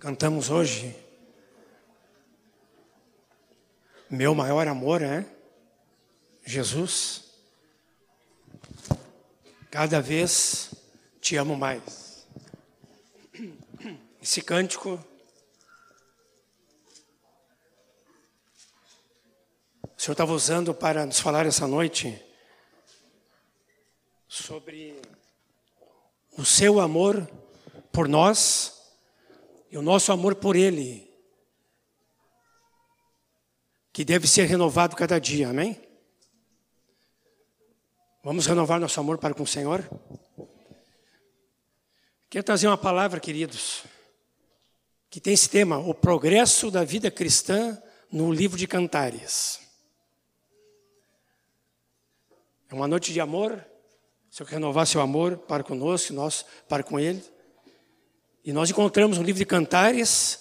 Cantamos hoje. Meu maior amor é Jesus. Cada vez te amo mais. Esse cântico o Senhor estava usando para nos falar essa noite sobre o seu amor por nós e o nosso amor por Ele, que deve ser renovado cada dia, amém? Vamos renovar nosso amor para com o Senhor? Quero trazer uma palavra, queridos, que tem esse tema, o progresso da vida cristã no livro de Cantares. É uma noite de amor, se eu renovar seu amor para conosco, nós para com Ele. E nós encontramos no livro de Cantares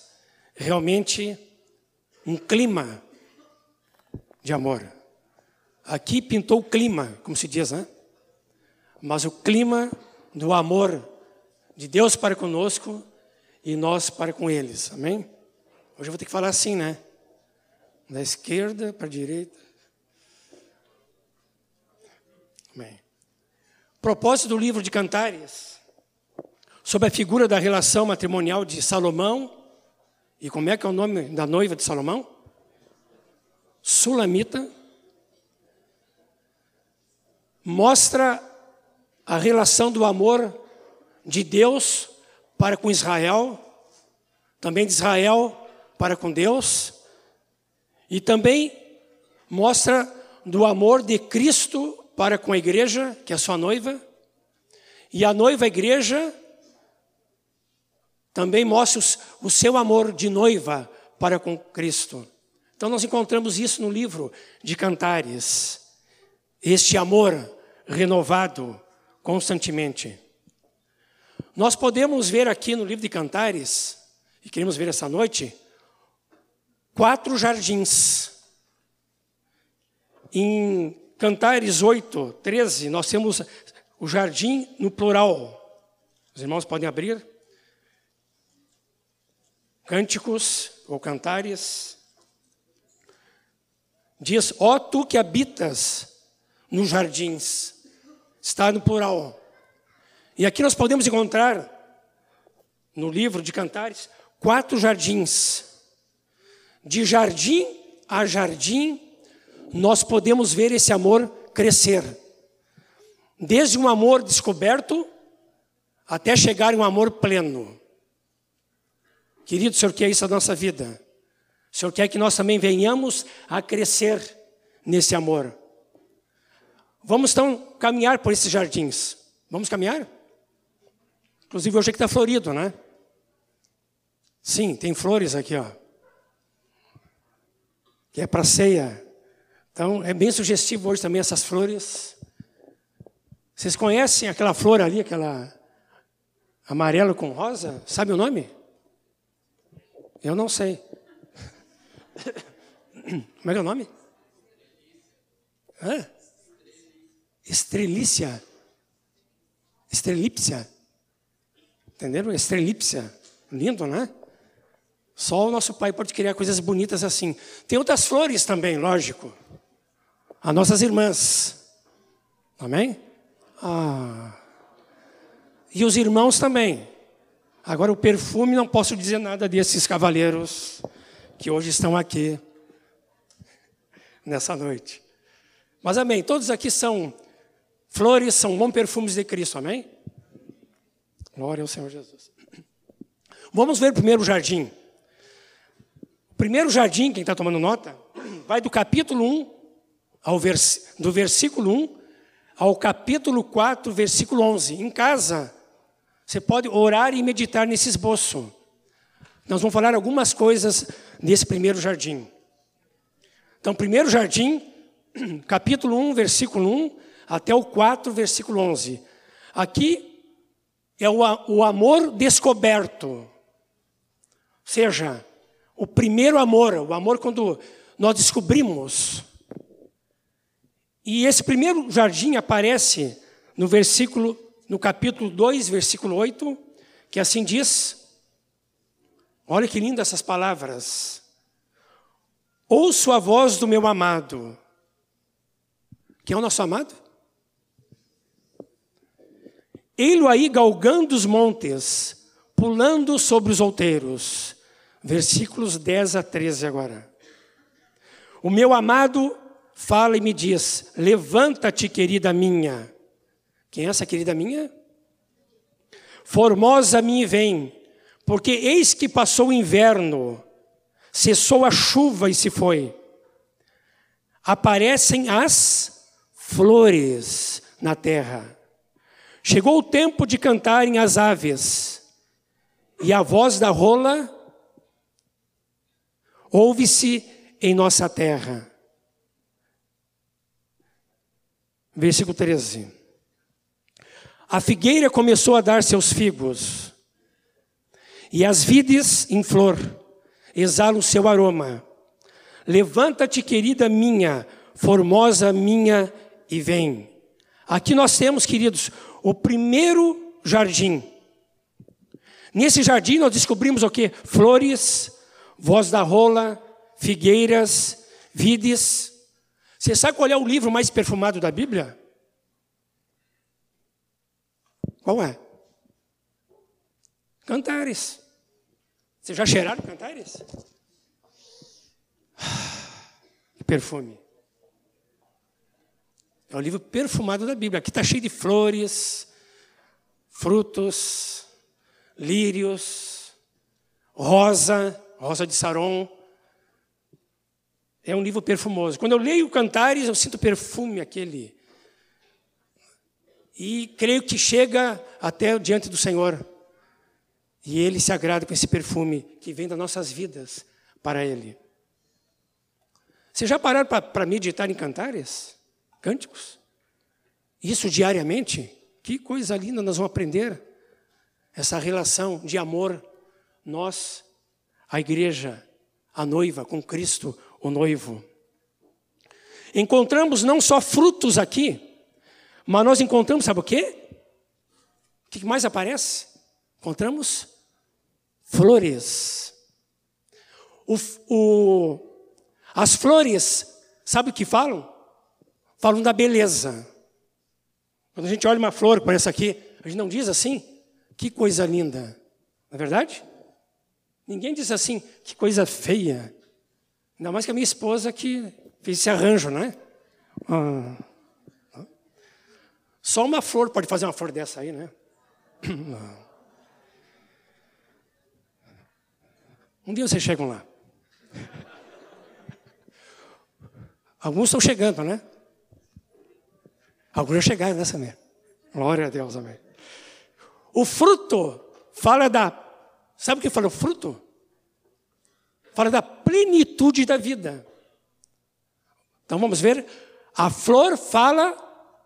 realmente um clima de amor. Aqui pintou o clima, como se diz, né? Mas o clima do amor de Deus para conosco e nós para com eles. Amém? Hoje eu vou ter que falar assim, né? Da esquerda para a direita. Amém. Propósito do livro de Cantares, sobre a figura da relação matrimonial de Salomão, e como é que é o nome da noiva de Salomão? Sulamita. Mostra a relação do amor de Deus para com Israel, também de Israel para com Deus, e também mostra do amor de Cristo para com a igreja, que é a sua noiva, e a noiva a igreja também mostra o seu amor de noiva para com Cristo. Então nós encontramos isso no livro de Cantares. Este amor renovado constantemente. Nós podemos ver aqui no livro de Cantares, e queremos ver essa noite, quatro jardins. Em Cantares 8, 13, nós temos o jardim no plural. Os irmãos podem abrir. Cânticos ou cantares. Diz: Ó oh, tu que habitas nos jardins. Está no plural. E aqui nós podemos encontrar, no livro de Cantares, quatro jardins. De jardim a jardim, nós podemos ver esse amor crescer. Desde um amor descoberto até chegar em um amor pleno. Querido, o Senhor quer isso na nossa vida. O Senhor quer que nós também venhamos a crescer nesse amor. Vamos então caminhar por esses jardins. Vamos caminhar? Inclusive hoje aqui está florido, né? Sim, tem flores aqui, ó. Que é para ceia. Então, é bem sugestivo hoje também essas flores. Vocês conhecem aquela flor ali, aquela amarelo com rosa? Sabe o nome? Eu não sei. Como é que é o nome? Hã? Estrelícia. Estrelípsia. Entenderam? Estrelípsia. Lindo, né? Só o nosso pai pode criar coisas bonitas assim. Tem outras flores também, lógico as nossas irmãs. Amém? Ah. E os irmãos também. Agora, o perfume, não posso dizer nada desses cavaleiros que hoje estão aqui nessa noite. Mas amém, todos aqui são flores, são bons perfumes de Cristo, amém? Glória ao Senhor Jesus. Vamos ver o primeiro jardim. O primeiro jardim, quem está tomando nota, vai do capítulo 1 ao vers, do versículo 1 ao capítulo 4, versículo 11. Em casa, você pode orar e meditar nesse esboço. Nós vamos falar algumas coisas desse primeiro jardim. Então, primeiro jardim, capítulo 1, versículo 1 até o 4, versículo 11. Aqui é o, o amor descoberto. Ou seja, o primeiro amor, o amor quando nós descobrimos e esse primeiro jardim aparece no versículo, no capítulo 2, versículo 8, que assim diz: Olha que lindas essas palavras. Ouço a voz do meu amado. Quem é o nosso amado? Ele aí galgando os montes, pulando sobre os outeiros. Versículos 10 a 13 agora. O meu amado fala e me diz: Levanta-te, querida minha. Quem é essa querida minha? Formosa minha vem, porque eis que passou o inverno, cessou a chuva e se foi. Aparecem as flores na terra. Chegou o tempo de cantarem as aves, e a voz da rola ouve-se em nossa terra. Versículo 13. A figueira começou a dar seus figos, e as vides em flor exalam seu aroma. Levanta-te, querida minha, formosa minha, e vem. Aqui nós temos, queridos, o primeiro jardim. Nesse jardim nós descobrimos o que? Flores, voz da rola, figueiras, vides. Você sabe qual é o livro mais perfumado da Bíblia? Qual é? Cantares. Vocês já cheiraram cantares? Que perfume. É o livro perfumado da Bíblia. Aqui está cheio de flores, frutos, lírios, rosa, rosa de Saron. É um livro perfumoso. Quando eu leio Cantares, eu sinto perfume aquele. E creio que chega até diante do Senhor. E Ele se agrada com esse perfume que vem das nossas vidas para Ele. Vocês já pararam para meditar em cantares? Cânticos? Isso diariamente? Que coisa linda nós vamos aprender. Essa relação de amor, nós, a igreja, a noiva, com Cristo, o noivo. Encontramos não só frutos aqui, mas nós encontramos, sabe o quê? O que mais aparece? Encontramos flores. O, o, as flores, sabe o que falam? Falam da beleza. Quando a gente olha uma flor como essa aqui, a gente não diz assim, que coisa linda. Não é verdade? Ninguém diz assim, que coisa feia. Ainda mais que a minha esposa que fez esse arranjo, né? Ah. Só uma flor pode fazer uma flor dessa aí, né? Um dia vocês chegam lá. Alguns estão chegando, né? Alguns já chegaram nessa mesmo. Glória a Deus, amém. O fruto fala da. Sabe o que fala o fruto? Fala da plenitude da vida. Então vamos ver. A flor fala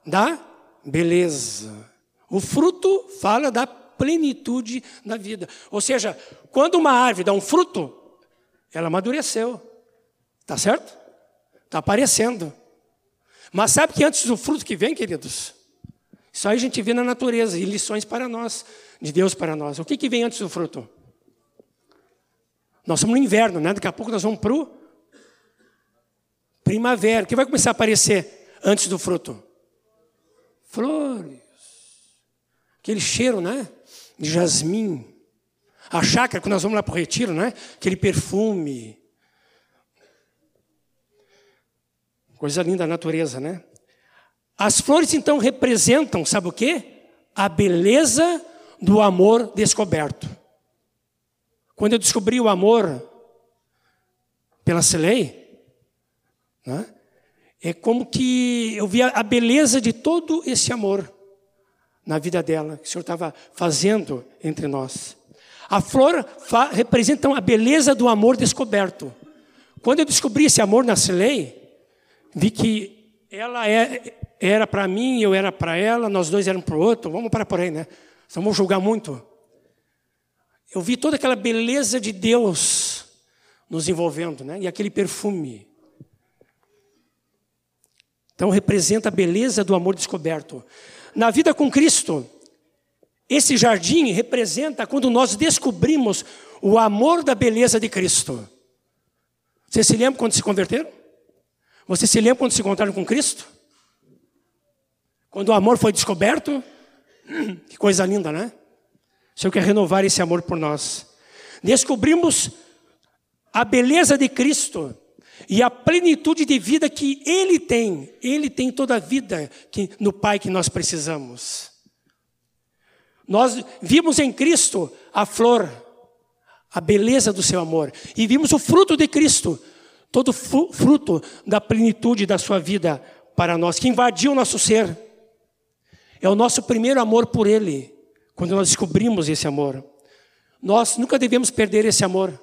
da beleza. O fruto fala da plenitude da vida. Ou seja, quando uma árvore dá um fruto, ela amadureceu. Tá certo? Está aparecendo. Mas sabe que antes do fruto que vem, queridos? Isso aí a gente vê na natureza e lições para nós, de Deus para nós. O que, que vem antes do fruto? Nós estamos no inverno, né? Daqui a pouco nós vamos para o primavera. O que vai começar a aparecer antes do fruto? Flores. Aquele cheiro, né? De jasmim. A chácara, quando nós vamos lá para o retiro, né? Aquele perfume. Coisa linda a natureza, né? As flores então representam, sabe o quê? A beleza do amor descoberto. Quando eu descobri o amor pela Celei, né, é como que eu via a beleza de todo esse amor na vida dela, que o Senhor estava fazendo entre nós. A flor representa a beleza do amor descoberto. Quando eu descobri esse amor na Celei, vi que ela é, era para mim, eu era para ela, nós dois éramos para o outro. Vamos para por aí, né? Vamos julgar muito. Eu vi toda aquela beleza de Deus nos envolvendo, né? E aquele perfume. Então representa a beleza do amor descoberto. Na vida com Cristo, esse jardim representa quando nós descobrimos o amor da beleza de Cristo. Você se lembra quando se converteram? Você se lembra quando se encontraram com Cristo? Quando o amor foi descoberto? Que coisa linda, né? O Senhor quer renovar esse amor por nós. Descobrimos a beleza de Cristo e a plenitude de vida que Ele tem. Ele tem toda a vida que, no Pai que nós precisamos. Nós vimos em Cristo a flor, a beleza do seu amor. E vimos o fruto de Cristo, todo fruto da plenitude da sua vida para nós, que invadiu o nosso ser. É o nosso primeiro amor por Ele, quando nós descobrimos esse amor. Nós nunca devemos perder esse amor.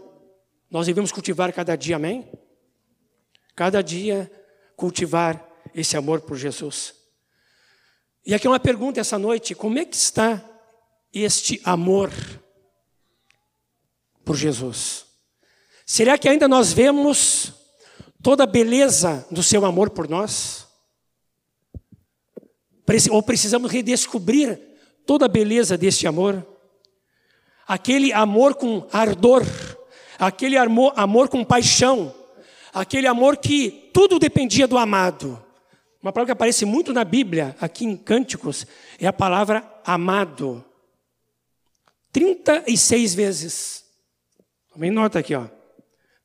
Nós devemos cultivar cada dia, amém? Cada dia cultivar esse amor por Jesus. E aqui uma pergunta essa noite: como é que está este amor por Jesus? Será que ainda nós vemos toda a beleza do seu amor por nós? Ou precisamos redescobrir toda a beleza deste amor? Aquele amor com ardor aquele amor, amor com paixão, aquele amor que tudo dependia do amado. Uma palavra que aparece muito na Bíblia, aqui em Cânticos, é a palavra amado. 36 vezes. Também nota aqui, ó.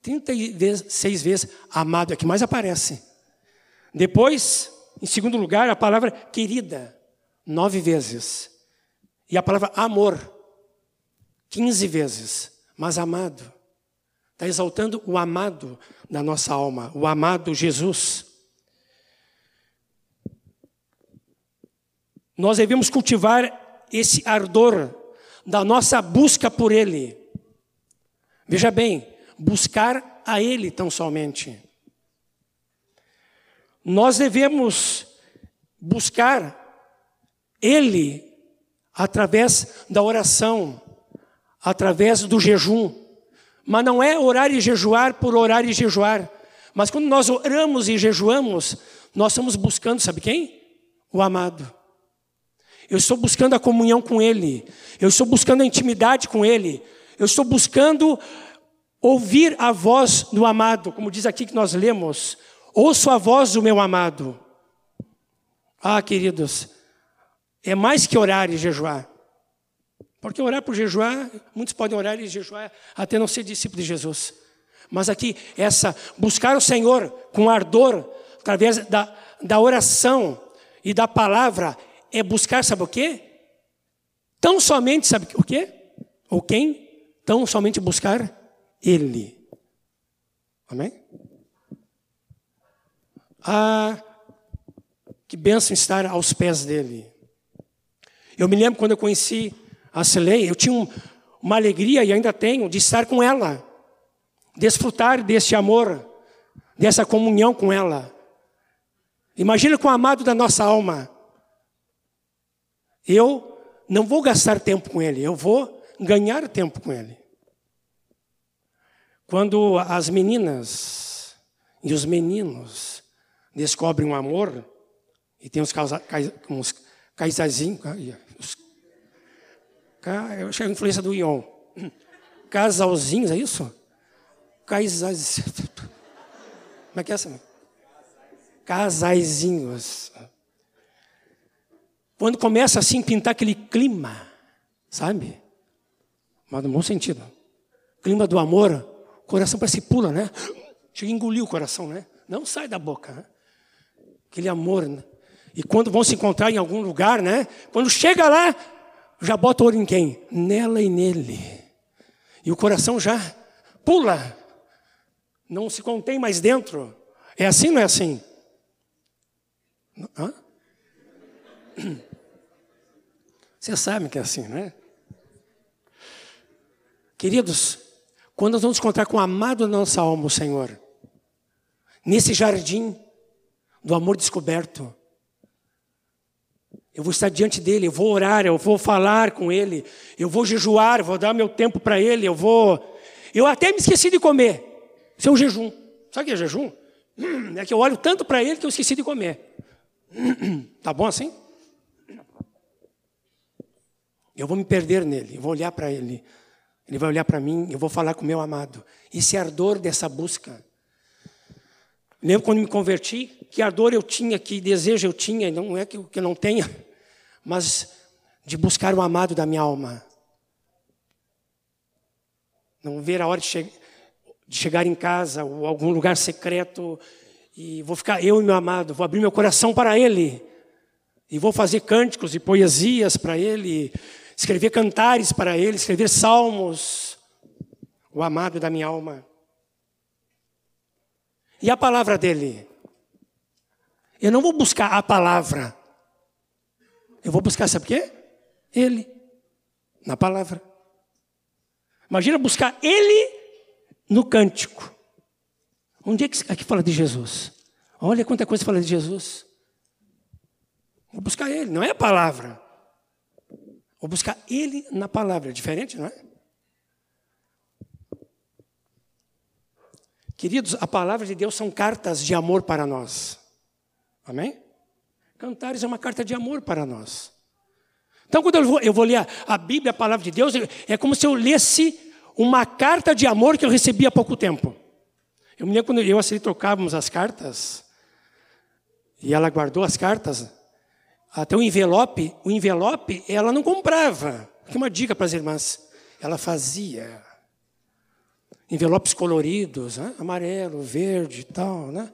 36 vezes amado é que mais aparece. Depois, em segundo lugar, a palavra querida, nove vezes. E a palavra amor, 15 vezes. Mas amado. Está exaltando o amado da nossa alma, o amado Jesus. Nós devemos cultivar esse ardor da nossa busca por Ele. Veja bem, buscar a Ele tão somente. Nós devemos buscar Ele através da oração, através do jejum. Mas não é orar e jejuar por orar e jejuar. Mas quando nós oramos e jejuamos, nós estamos buscando, sabe quem? O amado. Eu estou buscando a comunhão com Ele. Eu estou buscando a intimidade com Ele. Eu estou buscando ouvir a voz do amado, como diz aqui que nós lemos. Ouço a voz do meu amado. Ah, queridos, é mais que orar e jejuar. Porque orar por jejuar, muitos podem orar e jejuar até não ser discípulo de Jesus. Mas aqui, essa, buscar o Senhor com ardor, através da, da oração e da palavra, é buscar, sabe o quê? Tão somente, sabe o quê? Ou quem? Tão somente buscar Ele. Amém? Ah, que bênção estar aos pés dele. Eu me lembro quando eu conheci a Celei, eu tinha uma alegria e ainda tenho de estar com ela, desfrutar desse amor, dessa comunhão com ela. Imagina com o amado da nossa alma. Eu não vou gastar tempo com ele, eu vou ganhar tempo com ele. Quando as meninas e os meninos descobrem um amor, e tem uns, casa, uns caisazinhos, eu acho que é a influência do Ion. Casalzinhos, é isso? Casais. Como é que é essa? Casaizinhos. Quando começa assim a pintar aquele clima, sabe? Mas no bom sentido. Clima do amor, o coração parece que pula, né? Chega a engolir o coração, né? Não sai da boca, né? Aquele amor, né? E quando vão se encontrar em algum lugar, né? Quando chega lá, já bota o olho em quem? Nela e nele. E o coração já pula. Não se contém mais dentro. É assim não é assim? Hã? Você sabe que é assim, né? Queridos, quando nós vamos encontrar com o amado da nossa alma, o Senhor, nesse jardim do amor descoberto, eu vou estar diante dele, eu vou orar, eu vou falar com ele, eu vou jejuar, vou dar meu tempo para ele, eu vou. Eu até me esqueci de comer. Isso é um jejum. Sabe o que é jejum? É que eu olho tanto para ele que eu esqueci de comer. Tá bom assim? Eu vou me perder nele, eu vou olhar para ele. Ele vai olhar para mim, eu vou falar com o meu amado. Esse ardor dessa busca. Lembro quando me converti, que ardor eu tinha, que desejo eu tinha, não é que eu não tenha, mas de buscar o amado da minha alma. Não ver a hora de, che de chegar em casa ou algum lugar secreto e vou ficar eu e meu amado, vou abrir meu coração para ele e vou fazer cânticos e poesias para ele, escrever cantares para ele, escrever salmos, o amado da minha alma. E a palavra dele? Eu não vou buscar a palavra. Eu vou buscar, sabe o quê? Ele. Na palavra. Imagina buscar ele no cântico. Onde é que aqui fala de Jesus? Olha quanta coisa fala de Jesus. Vou buscar ele, não é a palavra. Vou buscar ele na palavra. É diferente, não é? Queridos, a palavra de Deus são cartas de amor para nós. Amém? Cantares é uma carta de amor para nós. Então, quando eu vou, eu vou ler a, a Bíblia, a palavra de Deus, é como se eu lesse uma carta de amor que eu recebi há pouco tempo. Eu me lembro quando eu e a Celi trocávamos as cartas, e ela guardou as cartas, até o envelope, o envelope ela não comprava. Aqui uma dica para as irmãs, ela fazia envelopes coloridos, né? amarelo, verde e tal, né?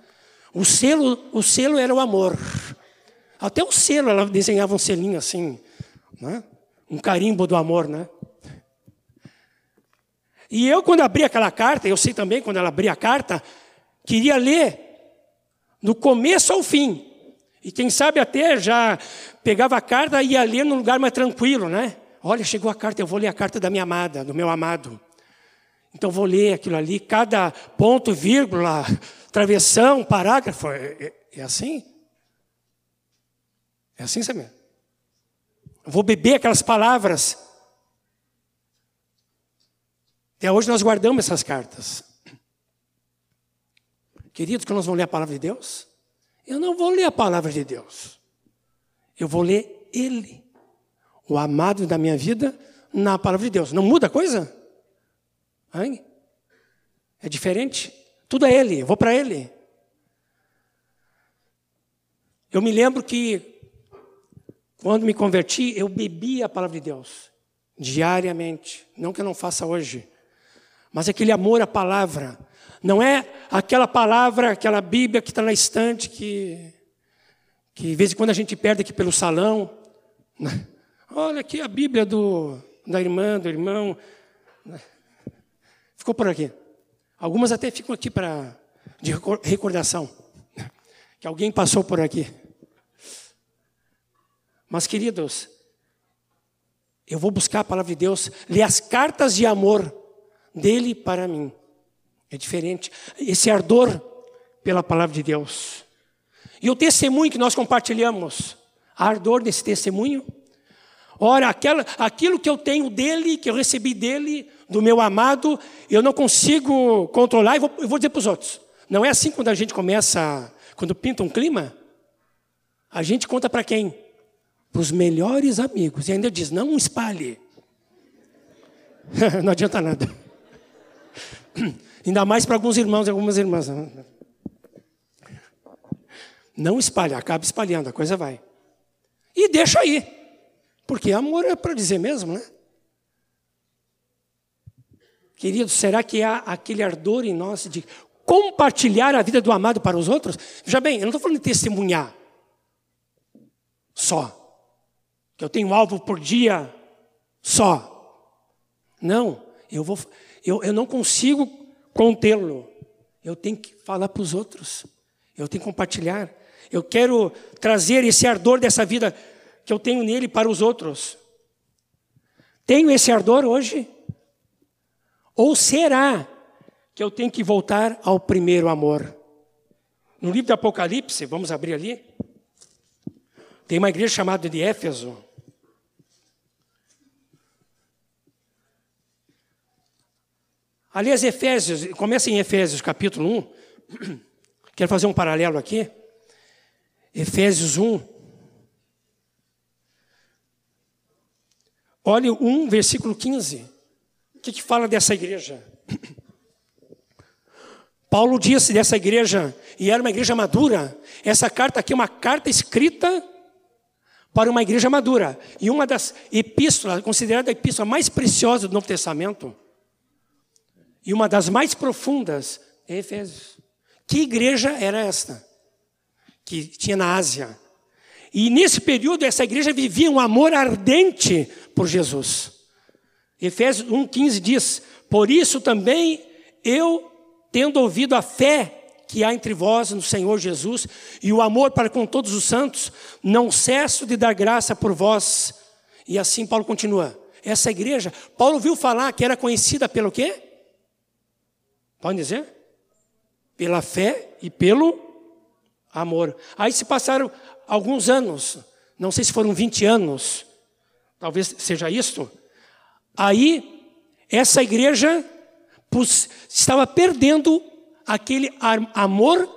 O selo, o selo era o amor. Até o selo ela desenhava um selinho assim, né? Um carimbo do amor, né? E eu, quando abri aquela carta, eu sei também, quando ela abria a carta, queria ler do começo ao fim. E quem sabe até já pegava a carta e ia ler num lugar mais tranquilo, né? Olha, chegou a carta, eu vou ler a carta da minha amada, do meu amado. Então vou ler aquilo ali, cada ponto, vírgula, travessão, parágrafo. É, é, é assim? É assim, sabe? Eu vou beber aquelas palavras até hoje nós guardamos essas cartas. Queridos, que nós vamos ler a palavra de Deus? Eu não vou ler a palavra de Deus. Eu vou ler Ele, o amado da minha vida, na palavra de Deus. Não muda a coisa? Hein? É diferente? Tudo é Ele, eu vou para Ele. Eu me lembro que, quando me converti, eu bebia a palavra de Deus, diariamente. Não que eu não faça hoje mas aquele amor à palavra. Não é aquela palavra, aquela Bíblia que está na estante, que, que de vez em quando a gente perde aqui pelo salão. Olha aqui a Bíblia do, da irmã, do irmão. Ficou por aqui. Algumas até ficam aqui para de recordação. Que alguém passou por aqui. Mas, queridos, eu vou buscar a palavra de Deus, ler as cartas de amor dele para mim. É diferente. Esse ardor pela palavra de Deus. E o testemunho que nós compartilhamos, ardor desse testemunho. Ora, aquela, aquilo que eu tenho dele, que eu recebi dele, do meu amado, eu não consigo controlar e vou, vou dizer para os outros. Não é assim quando a gente começa, quando pinta um clima, a gente conta para quem? Para os melhores amigos. E ainda diz, não espalhe. não adianta nada. Ainda mais para alguns irmãos e algumas irmãs. Não espalha, acaba espalhando, a coisa vai. E deixa aí. Porque amor é para dizer mesmo, né? Queridos, será que há aquele ardor em nós de compartilhar a vida do amado para os outros? Veja bem, eu não estou falando de testemunhar só. Que eu tenho um alvo por dia só. Não, eu vou, eu, eu não consigo contê-lo. Eu tenho que falar para os outros. Eu tenho que compartilhar. Eu quero trazer esse ardor dessa vida que eu tenho nele para os outros. Tenho esse ardor hoje? Ou será que eu tenho que voltar ao primeiro amor? No livro do Apocalipse, vamos abrir ali. Tem uma igreja chamada de Éfeso. Aliás, Efésios, começa em Efésios capítulo 1. Quero fazer um paralelo aqui. Efésios 1. Olhe 1, versículo 15. O que, que fala dessa igreja? Paulo disse dessa igreja, e era uma igreja madura. Essa carta aqui é uma carta escrita para uma igreja madura. E uma das epístolas, considerada a epístola mais preciosa do Novo Testamento, e uma das mais profundas, é Efésios. Que igreja era esta? Que tinha na Ásia. E nesse período, essa igreja vivia um amor ardente por Jesus. Efésios 1,15 diz: Por isso também eu, tendo ouvido a fé que há entre vós no Senhor Jesus e o amor para com todos os santos, não cesso de dar graça por vós. E assim Paulo continua. Essa igreja, Paulo viu falar que era conhecida pelo quê? Pode dizer? Pela fé e pelo amor. Aí se passaram alguns anos, não sei se foram 20 anos, talvez seja isto. Aí, essa igreja estava perdendo aquele amor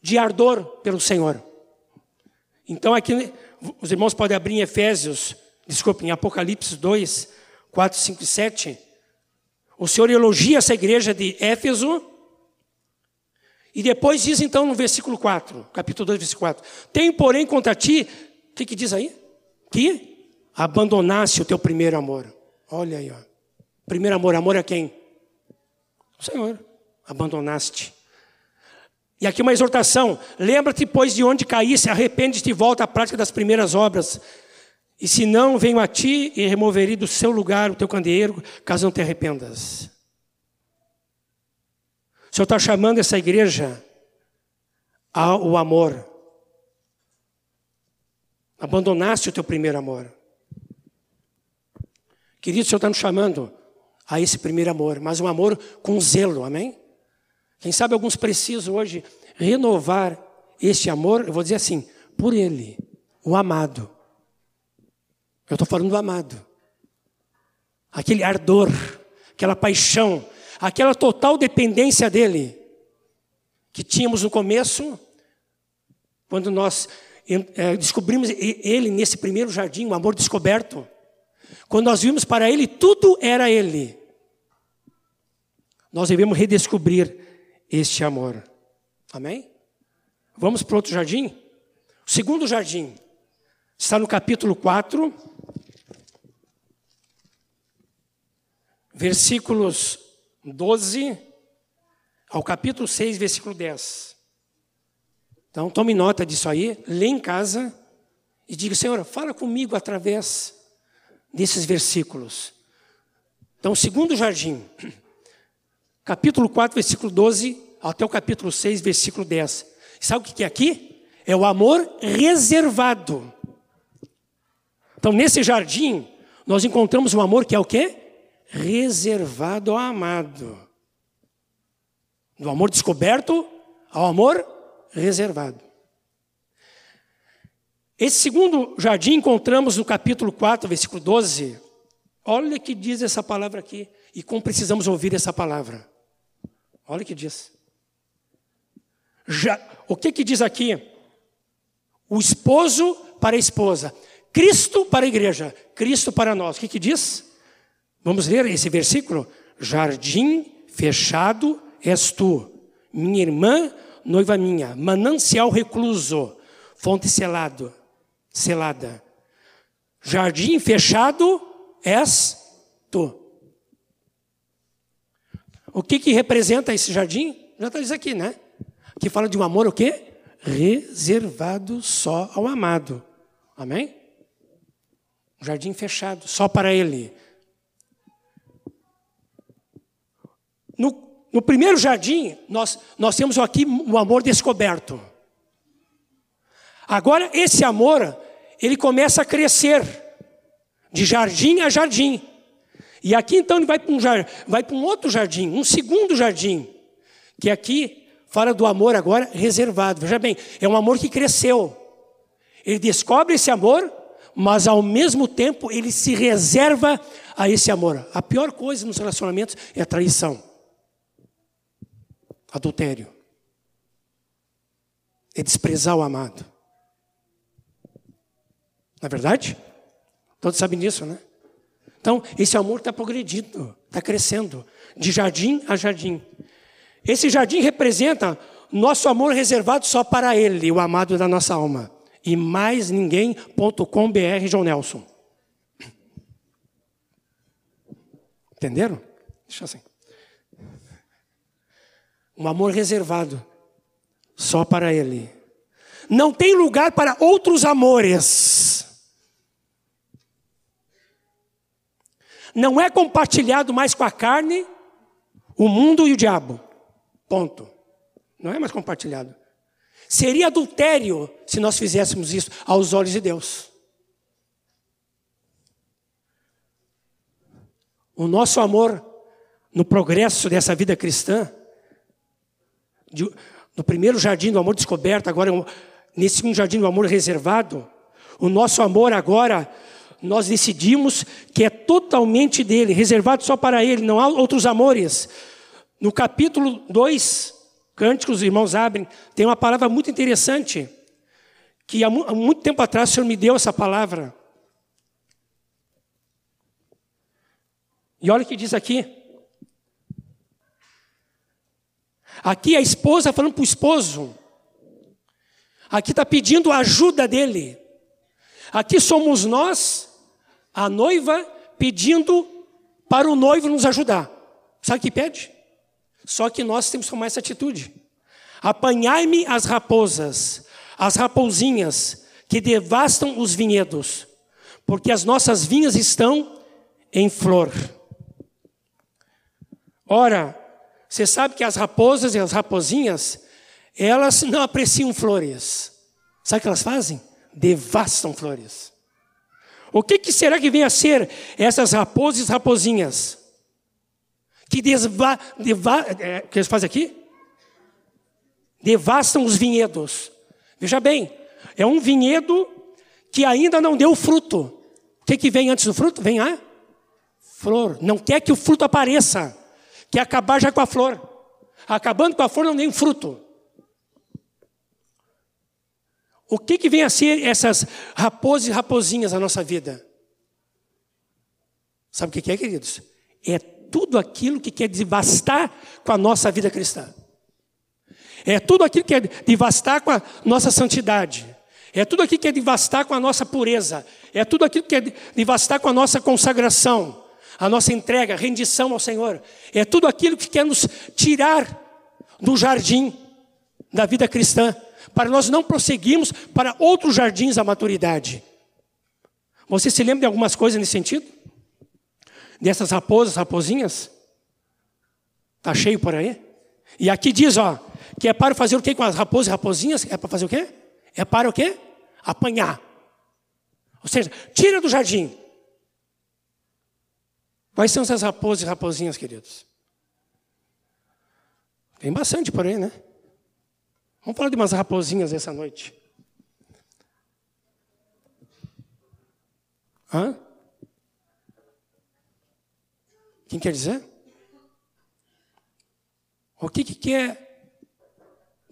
de ardor pelo Senhor. Então, aqui, os irmãos podem abrir em Efésios, desculpe, em Apocalipse 2, 4, 5 e 7. O Senhor elogia essa igreja de Éfeso. E depois diz então no versículo 4, capítulo 2, versículo 4: Tenho, porém, contra ti, o que, que diz aí? Que abandonasse o teu primeiro amor. Olha aí, ó. Primeiro amor, amor a quem? O Senhor abandonaste. E aqui uma exortação: lembra-te, pois, de onde caísse, arrepende-te e volta à prática das primeiras obras. E se não, venho a ti e removerei do seu lugar o teu candeeiro, caso não te arrependas. O Senhor está chamando essa igreja ao amor. Abandonaste o teu primeiro amor. Querido, o Senhor está nos chamando a esse primeiro amor, mas um amor com zelo, amém? Quem sabe alguns precisam hoje renovar este amor, eu vou dizer assim, por Ele, o amado. Eu estou falando do amado. Aquele ardor, aquela paixão, aquela total dependência dele, que tínhamos no começo, quando nós é, descobrimos ele nesse primeiro jardim, o amor descoberto. Quando nós vimos para ele, tudo era ele. Nós devemos redescobrir este amor. Amém? Vamos para outro jardim? O segundo jardim está no capítulo 4, versículos 12 ao capítulo 6, versículo 10. Então, tome nota disso aí, lê em casa e diga: Senhor, fala comigo através desses versículos. Então, segundo jardim, capítulo 4, versículo 12 até o capítulo 6, versículo 10. Sabe o que é aqui? É o amor reservado. Então, nesse jardim, nós encontramos um amor que é o quê? Reservado ao amado. Do amor descoberto ao amor reservado. Esse segundo jardim encontramos no capítulo 4, versículo 12. Olha que diz essa palavra aqui e como precisamos ouvir essa palavra. Olha que diz. Já, o que, que diz aqui? O esposo para a esposa, Cristo para a igreja, Cristo para nós. O que, que diz? Vamos ler esse versículo? Jardim fechado és tu, minha irmã, noiva minha, manancial recluso, fonte selado, selada. Jardim fechado és tu. O que, que representa esse jardim? Já está dizendo aqui, né? Que fala de um amor o quê? Reservado só ao amado. Amém? Um jardim fechado, só para ele. No, primeiro jardim, nós, nós temos aqui o amor descoberto. Agora, esse amor, ele começa a crescer, de jardim a jardim. E aqui então ele vai para um, vai para um outro jardim, um segundo jardim, que aqui fala do amor agora reservado. Veja bem, é um amor que cresceu. Ele descobre esse amor, mas ao mesmo tempo ele se reserva a esse amor. A pior coisa nos relacionamentos é a traição, adultério, é desprezar o amado. Não é verdade? Todos sabem disso, né? Então, esse amor está progredindo, está crescendo, de jardim a jardim. Esse jardim representa nosso amor reservado só para Ele, o amado da nossa alma. E mais ninguém.com.br João Nelson. Entenderam? Deixa assim. Um amor reservado só para Ele. Não tem lugar para outros amores. Não é compartilhado mais com a carne, o mundo e o diabo. Ponto. Não é mais compartilhado. Seria adultério se nós fizéssemos isso aos olhos de Deus. O nosso amor no progresso dessa vida cristã, no primeiro jardim do amor descoberto, agora nesse segundo jardim do amor reservado, o nosso amor agora, nós decidimos que é totalmente dele, reservado só para ele, não há outros amores. No capítulo 2, Cânticos, os irmãos abrem, tem uma palavra muito interessante, que há muito tempo atrás o Senhor me deu essa palavra. E olha o que diz aqui. Aqui a esposa falando para o esposo. Aqui está pedindo a ajuda dele. Aqui somos nós, a noiva, pedindo para o noivo nos ajudar. Sabe o que pede? Só que nós temos que tomar essa atitude. Apanhai-me as raposas, as raposinhas que devastam os vinhedos, porque as nossas vinhas estão em flor. Ora, você sabe que as raposas e as raposinhas, elas não apreciam flores. Sabe o que elas fazem? Devastam flores. O que, que será que vem a ser essas raposas e raposinhas? que desva, deva, é, que eles fazem aqui? Devastam os vinhedos. Veja bem, é um vinhedo que ainda não deu fruto. O que, que vem antes do fruto? Vem a flor. Não quer que o fruto apareça. Quer acabar já com a flor. Acabando com a flor, não tem fruto. O que, que vem a ser essas raposas e raposinhas na nossa vida? Sabe o que é, queridos? É tudo aquilo que quer devastar com a nossa vida cristã. É tudo aquilo que quer devastar com a nossa santidade. É tudo aquilo que quer devastar com a nossa pureza. É tudo aquilo que quer devastar com a nossa consagração, a nossa entrega, rendição ao Senhor. É tudo aquilo que quer nos tirar do jardim da vida cristã, para nós não prosseguirmos para outros jardins da maturidade. Você se lembra de algumas coisas nesse sentido? dessas raposas, raposinhas? Tá cheio por aí? E aqui diz, ó, que é para fazer o quê com as raposas e raposinhas? É para fazer o quê? É para o quê? Apanhar. Ou seja, tira do jardim. Quais são essas raposas e raposinhas, queridos? Tem bastante por aí, né? Vamos falar de umas raposinhas essa noite. Hã? Quem quer dizer? O que, que quer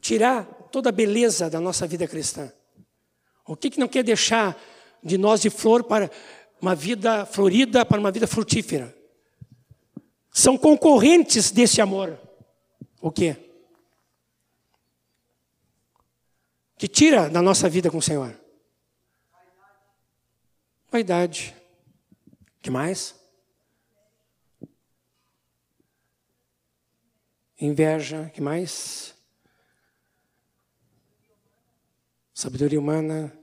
tirar toda a beleza da nossa vida cristã? O que, que não quer deixar de nós de flor para uma vida florida, para uma vida frutífera? São concorrentes desse amor. O quê? Que tira da nossa vida com o Senhor? Vaidade. que mais? Inveja, que mais? Sabedoria humana.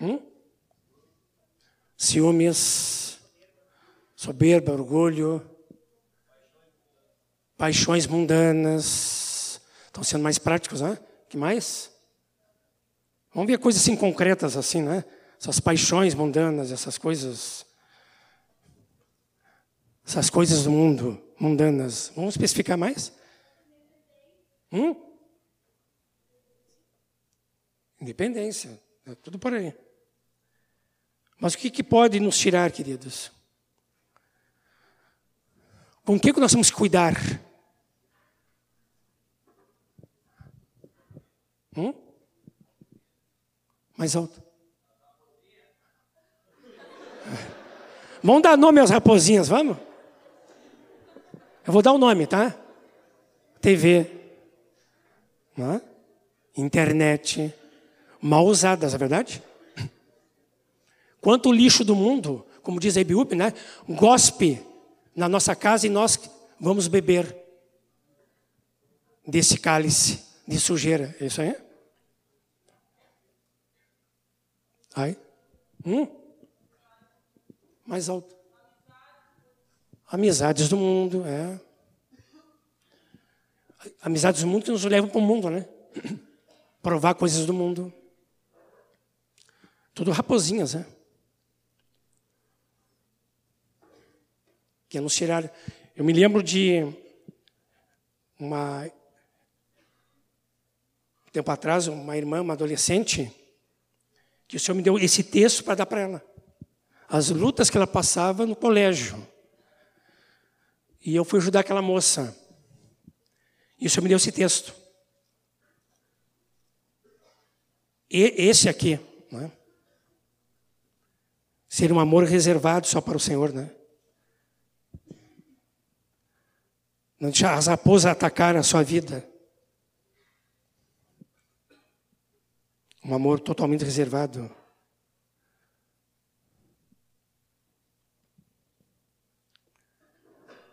Hum? Ciúmes, soberba, orgulho, paixões mundanas. Estão sendo mais práticos, né? Que mais? Vamos ver coisas assim concretas assim, né? Essas paixões mundanas, essas coisas. Essas coisas do mundo mundanas. Vamos especificar mais? Hum? Independência. É tudo por aí. Mas o que, que pode nos tirar, queridos? Com o que, que nós temos que cuidar? Hum? Mais alto. Vamos dar nome às raposinhas, vamos? Eu vou dar o um nome, tá? TV, né? internet, mal usadas, é verdade? Quanto lixo do mundo, como diz Ibiúp, né? Gospe na nossa casa e nós vamos beber desse cálice de sujeira. É isso aí? Aí? Hum? Mais alto. Amizades do mundo, é. Amizades do mundo que nos levam para o mundo, né? Provar coisas do mundo. Tudo raposinhas, né? Que nos. Eu me lembro de uma tempo atrás, uma irmã, uma adolescente, que o Senhor me deu esse texto para dar para ela. As lutas que ela passava no colégio. E eu fui ajudar aquela moça. E o Senhor me deu esse texto. E esse aqui, né? Ser um amor reservado só para o Senhor, né? Não as raposas atacar a sua vida. Um amor totalmente reservado.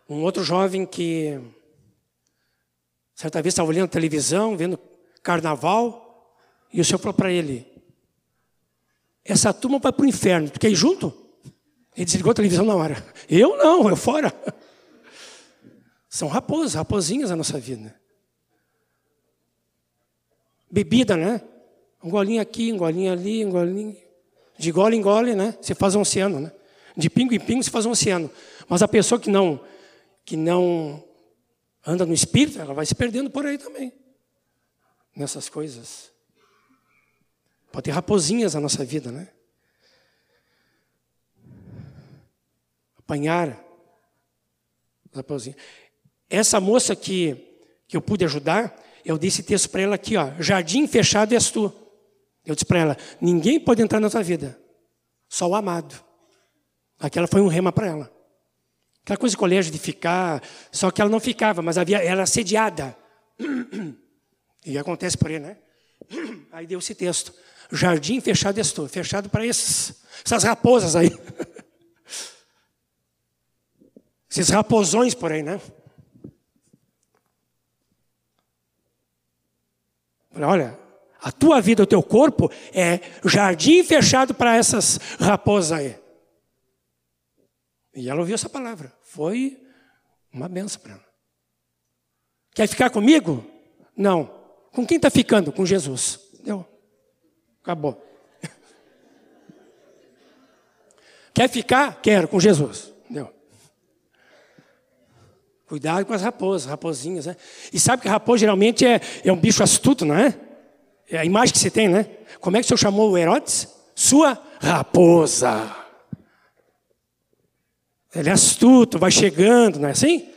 Um outro jovem que, certa vez, estava olhando televisão, vendo carnaval, e o Senhor falou para ele: Essa turma vai para o inferno, tu quer ir junto? Ele desligou a televisão na hora. Eu não, eu fora. São raposas, raposinhas na nossa vida. Bebida, né? Um golinho aqui, um golinho ali, um golinho. De gole em gole, né? Você faz um oceano, né? De pingo em pingo você faz um oceano. Mas a pessoa que não que não anda no espírito, ela vai se perdendo por aí também. Nessas coisas. Pode ter raposinhas na nossa vida, né? Apanhar raposinha. Essa moça que, que eu pude ajudar, eu disse texto para ela aqui, ó, jardim fechado és tu. Eu disse para ela, ninguém pode entrar na tua vida, só o amado. Aquela foi um rema para ela. Aquela coisa de colégio de ficar, só que ela não ficava, mas havia, ela era assediada. E acontece por aí, né? Aí deu esse texto. Jardim fechado estou, fechado para essas raposas aí. Esses raposões por aí, né? Olha, a tua vida, o teu corpo é jardim fechado para essas raposas aí. E ela ouviu essa palavra. Foi uma benção para ela. Quer ficar comigo? Não. Com quem está ficando? Com Jesus. Deu. Acabou. Quer ficar? Quero, com Jesus. Cuidado com as raposas, raposinhas, né? E sabe que raposa geralmente é, é um bicho astuto, não é? É a imagem que você tem, né? Como é que o senhor chamou o Herodes? Sua raposa. Ele é astuto, vai chegando, não é assim?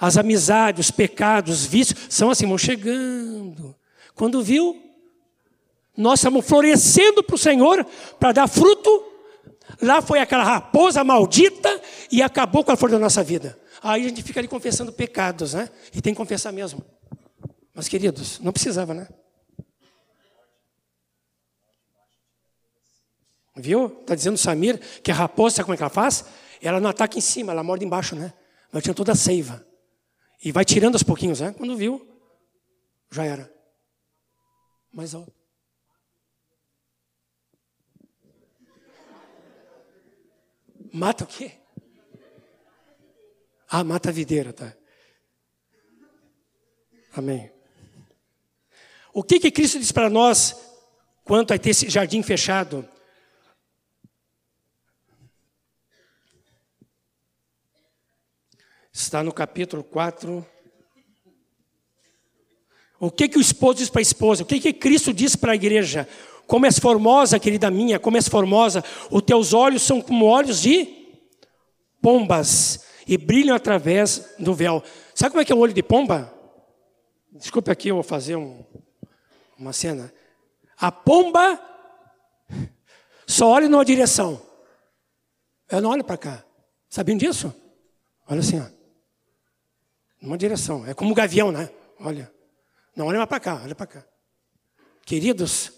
As amizades, os pecados, os vícios são assim, vão chegando. Quando viu, nós estamos florescendo para o Senhor para dar fruto. Lá foi aquela raposa maldita e acabou com a flor da nossa vida. Aí a gente fica ali confessando pecados, né? E tem que confessar mesmo. Mas, queridos, não precisava, né? Viu? Está dizendo o Samir que a raposa, como é que ela faz? Ela não ataca em cima, ela morde embaixo, né? Mas tinha toda a seiva. E vai tirando aos pouquinhos, né? Quando viu, já era. Mais alto. Mata o quê? Ah, mata a videira, tá? Amém. O que que Cristo diz para nós quanto a ter esse jardim fechado? Está no capítulo 4. O que, que o esposo diz para a esposa? O que, que Cristo diz para a igreja? Como és formosa, querida minha, como és formosa, os teus olhos são como olhos de pombas e brilham através do véu. Sabe como é que é o olho de pomba? Desculpe aqui, eu vou fazer um, uma cena. A pomba só olha numa direção. Ela não olha para cá. Sabiam disso? Olha assim, ó. Numa direção. É como o gavião, né? Olha. Não olha mais para cá, olha para cá. Queridos,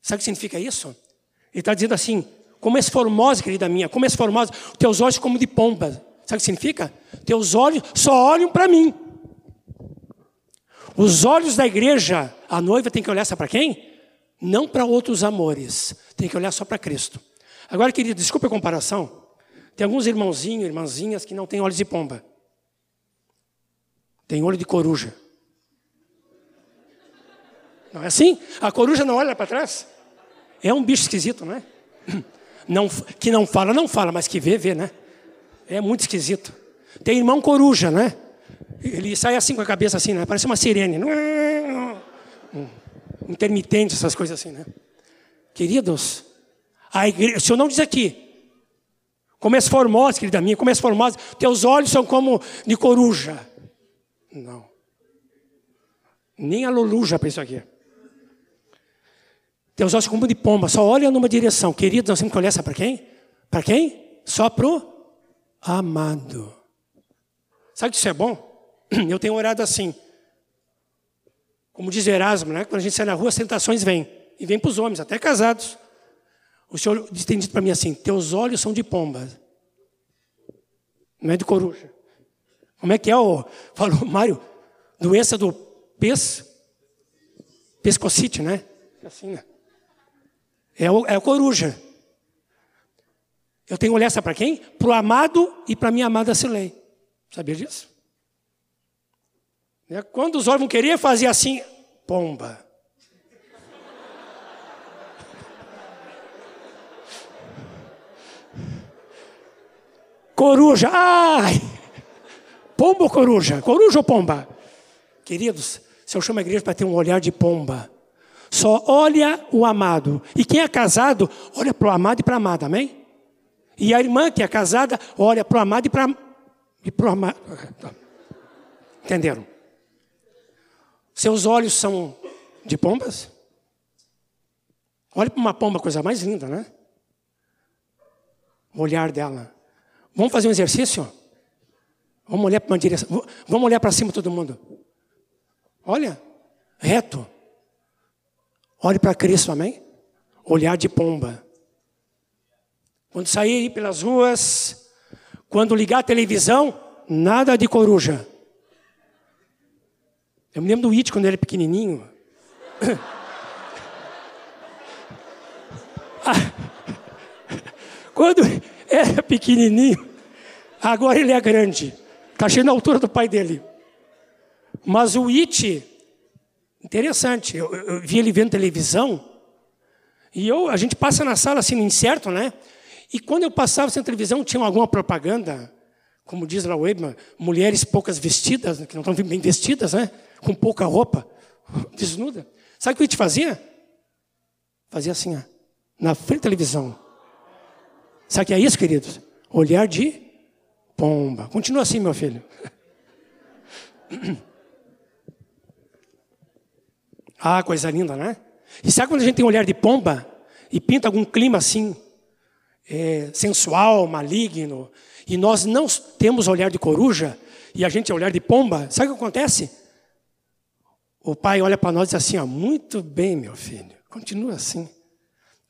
sabe o que significa isso? Ele está dizendo assim: como és formosa, querida minha, como és formosa, teus olhos como de pomba. Sabe o que significa? Teus olhos só olham para mim. Os olhos da igreja, a noiva tem que olhar para quem? Não para outros amores, tem que olhar só para Cristo. Agora, querido, desculpe a comparação. Tem alguns irmãozinhos, irmãzinhas que não têm olhos de pomba. Tem olho de coruja. Não é assim? A coruja não olha para trás? É um bicho esquisito, não é? Não, que não fala, não fala, mas que vê, vê, né? É muito esquisito. Tem irmão coruja, né? Ele sai assim com a cabeça assim, né? Parece uma sirene. Intermitente, essas coisas assim, né? Queridos, a o Senhor não diz aqui, como és formosa, querida minha, como és formosa, teus olhos são como de coruja. Não. Nem a Lulu já pensou aqui. Teus olhos como de pomba, só olha numa direção. Querido, nós temos que olhar para quem? Para quem? Só para o amado. Sabe que isso é bom? Eu tenho orado assim. Como diz Erasmo, né? quando a gente sai na rua, as tentações vêm. E vêm para os homens, até casados. O Senhor tem dito para mim assim: Teus olhos são de pomba, não é de coruja. Como é que é o. Falou, Mário, doença do pes. Pescocite, né? Assim, né? É, o, é a coruja. Eu tenho que olhar para quem? Para o amado e para a minha amada Silei. Sabia disso? Né? Quando os olhos não queriam, fazia assim, pomba. Coruja, ai! Pomba ou coruja? Coruja ou pomba? Queridos, se eu chamo a igreja para ter um olhar de pomba, só olha o amado. E quem é casado, olha para o amado e para a amada, amém? E a irmã que é casada, olha para o amado e para e o amado. Entenderam? Seus olhos são de pombas? Olhe para uma pomba, coisa mais linda, né? O olhar dela. Vamos fazer um exercício? Vamos olhar para uma direção. Vamos olhar para cima todo mundo. Olha, reto. Olhe para Cristo, amém? Olhar de pomba. Quando sair pelas ruas, quando ligar a televisão, nada de coruja. Eu me lembro do It quando ele era pequenininho. quando era pequenininho, agora ele é grande. Está cheio na altura do pai dele. Mas o It Interessante. Eu, eu, vi ele vendo televisão. E eu, a gente passa na sala assim, no incerto, né? E quando eu passava sem televisão, tinha alguma propaganda, como diz lá o Weber, mulheres poucas vestidas, que não estão bem vestidas, né? Com pouca roupa, desnuda. Sabe o que a gente fazia? Fazia assim, ó, na frente da televisão. Sabe o que é isso, queridos? Olhar de pomba. Continua assim, meu filho. Ah, coisa linda, né? E sabe quando a gente tem um olhar de pomba e pinta algum clima assim, é, sensual, maligno, e nós não temos olhar de coruja e a gente é olhar de pomba, sabe o que acontece? O pai olha para nós e diz assim: ó, muito bem, meu filho, continua assim.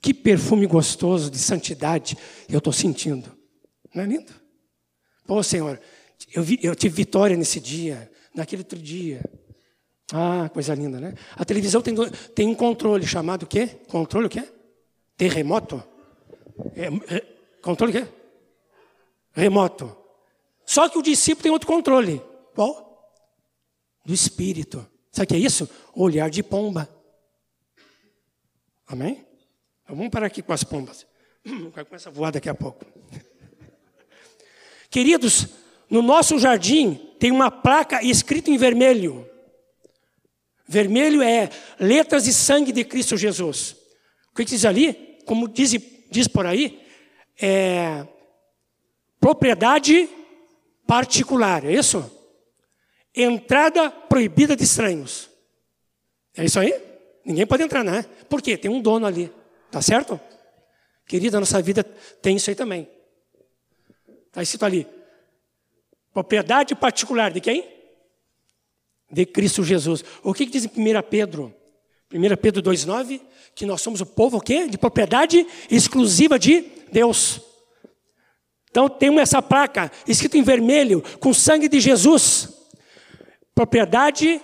Que perfume gostoso de santidade eu estou sentindo. Não é lindo? Pô, Senhor, eu, vi, eu tive vitória nesse dia, naquele outro dia. Ah, coisa linda, né? A televisão tem, tem um controle chamado o quê? Controle o quê? Terremoto? É, é, controle quê? Remoto. Só que o discípulo tem outro controle. Qual? Do espírito. Sabe o que é isso? Olhar de pomba. Amém? Então, vamos parar aqui com as pombas. Vai começar a voar daqui a pouco. Queridos, no nosso jardim tem uma placa escrita em vermelho. Vermelho é letras de sangue de Cristo Jesus. O que diz ali? Como diz, diz por aí, é propriedade particular, é isso? Entrada proibida de estranhos. É isso aí? Ninguém pode entrar, né? Por quê? Tem um dono ali. Tá certo? Querida, a nossa vida tem isso aí também. Está escrito ali. Propriedade particular de quem? De Cristo Jesus. O que, que diz em 1 Pedro? 1 Pedro 2,9, que nós somos o povo o quê? de propriedade exclusiva de Deus. Então temos essa placa escrita em vermelho, com sangue de Jesus. Propriedade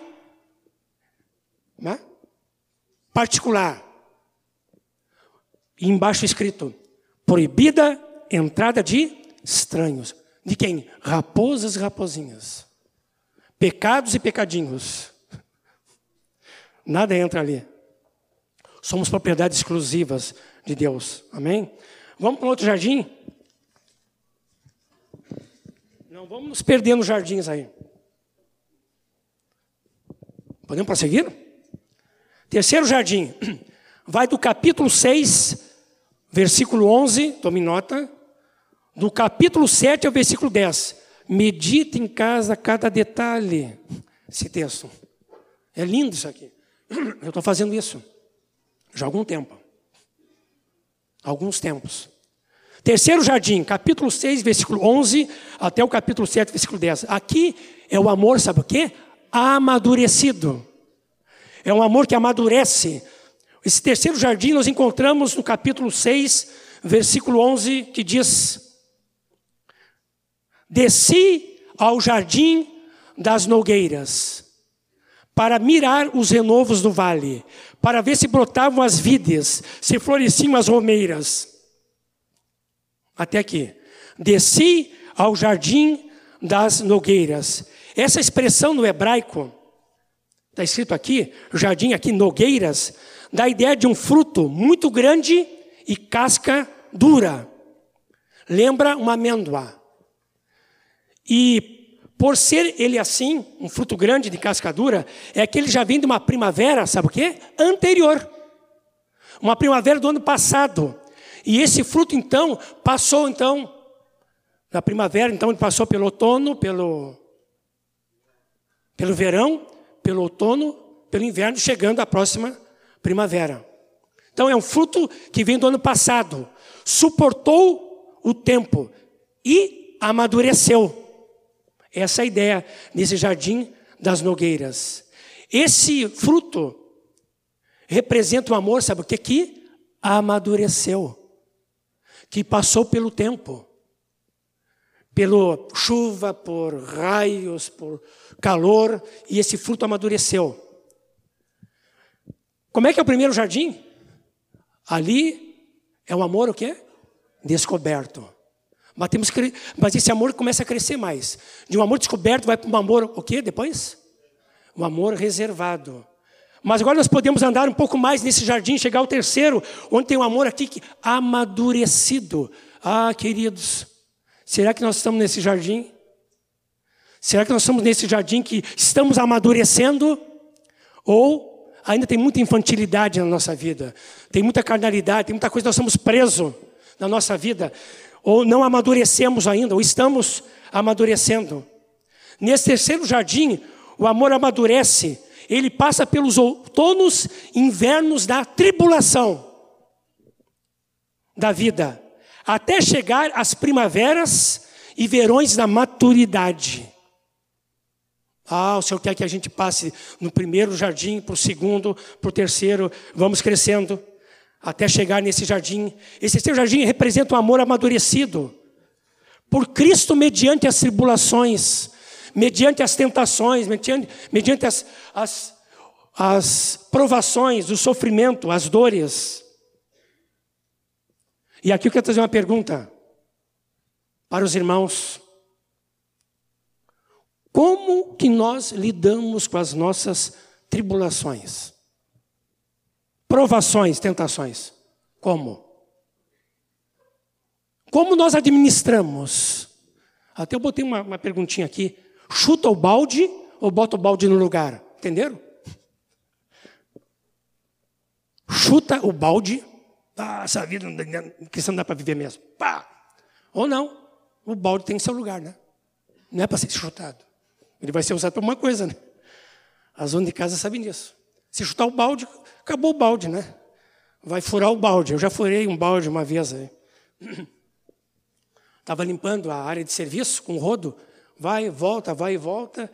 né? particular. E embaixo escrito: proibida entrada de estranhos. De quem? Raposas e raposinhas. Pecados e pecadinhos. Nada entra ali. Somos propriedades exclusivas de Deus. Amém? Vamos para outro jardim? Não vamos nos perder nos jardins aí. Podemos prosseguir? Terceiro jardim. Vai do capítulo 6, versículo 11, tome nota, do capítulo 7 ao versículo 10. Medita em casa cada detalhe. Esse texto. É lindo isso aqui. Eu estou fazendo isso já há algum tempo. Alguns tempos. Terceiro jardim, capítulo 6, versículo 11, até o capítulo 7, versículo 10. Aqui é o amor, sabe o quê? Amadurecido. É um amor que amadurece. Esse terceiro jardim nós encontramos no capítulo 6, versículo 11, que diz: Desci ao jardim das nogueiras, para mirar os renovos do vale, para ver se brotavam as vides, se floresciam as romeiras. Até aqui. Desci ao jardim das nogueiras. Essa expressão no hebraico, está escrito aqui, jardim aqui, nogueiras, dá a ideia de um fruto muito grande e casca dura. Lembra uma amêndoa. E por ser ele assim, um fruto grande de casca dura, é que ele já vem de uma primavera, sabe o quê? Anterior. Uma primavera do ano passado. E esse fruto então passou então na primavera, então ele passou pelo outono, pelo pelo verão, pelo outono, pelo inverno, chegando à próxima primavera. Então é um fruto que vem do ano passado, suportou o tempo e amadureceu. Essa é a ideia nesse jardim das nogueiras. Esse fruto representa o amor, sabe o que? Que amadureceu, que passou pelo tempo, pela chuva, por raios, por calor, e esse fruto amadureceu. Como é que é o primeiro jardim? Ali é o amor o quê? Descoberto. Mas, temos que, mas esse amor começa a crescer mais. De um amor descoberto vai para um amor o quê depois? Um amor reservado. Mas agora nós podemos andar um pouco mais nesse jardim, chegar ao terceiro, onde tem um amor aqui que amadurecido. Ah, queridos, será que nós estamos nesse jardim? Será que nós estamos nesse jardim que estamos amadurecendo? Ou ainda tem muita infantilidade na nossa vida? Tem muita carnalidade, tem muita coisa, nós estamos presos na nossa vida ou não amadurecemos ainda, ou estamos amadurecendo. Nesse terceiro jardim, o amor amadurece, ele passa pelos outonos invernos da tribulação da vida, até chegar às primaveras e verões da maturidade. Ah, o Senhor quer que a gente passe no primeiro jardim, para o segundo, para o terceiro, vamos crescendo até chegar nesse jardim. Esse seu jardim representa um amor amadurecido por Cristo mediante as tribulações, mediante as tentações, mediante, mediante as, as, as provações, o sofrimento, as dores. E aqui eu quero trazer uma pergunta para os irmãos. Como que nós lidamos com as nossas tribulações? Provações, tentações. Como? Como nós administramos? Até eu botei uma, uma perguntinha aqui. Chuta o balde ou bota o balde no lugar? Entenderam? Chuta o balde. Ah, essa vida cristã não dá para viver mesmo. Pá. Ou não. O balde tem seu lugar, né? Não é para ser chutado. Ele vai ser usado para uma coisa, né? As donas de casa sabem disso. Se chutar o balde, acabou o balde, né? Vai furar o balde. Eu já furei um balde uma vez. Estava limpando a área de serviço com rodo, vai volta, vai e volta,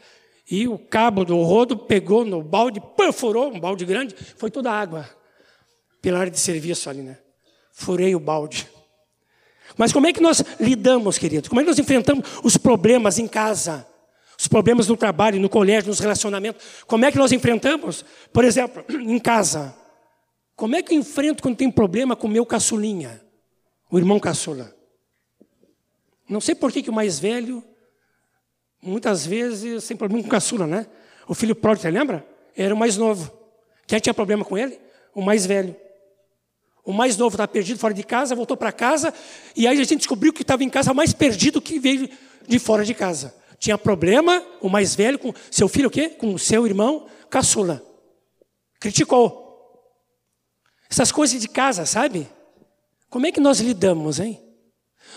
e o cabo do rodo pegou no balde, perfurou, um balde grande, foi toda a água pela área de serviço ali, né? Furei o balde. Mas como é que nós lidamos, queridos? Como é que nós enfrentamos os problemas em casa? Os problemas no trabalho, no colégio, nos relacionamentos? Como é que nós enfrentamos? Por exemplo, em casa. Como é que eu enfrento quando tem problema com o meu caçulinha? O irmão caçula. Não sei por que, que o mais velho, muitas vezes, tem problema com caçula, né? O filho pródigo, você lembra? Era o mais novo. Quem tinha problema com ele? O mais velho. O mais novo estava perdido fora de casa, voltou para casa, e aí a gente descobriu que estava em casa mais perdido que veio de fora de casa. Tinha problema, o mais velho, com seu filho o quê? Com seu irmão caçula. Criticou. Essas coisas de casa, sabe? Como é que nós lidamos, hein?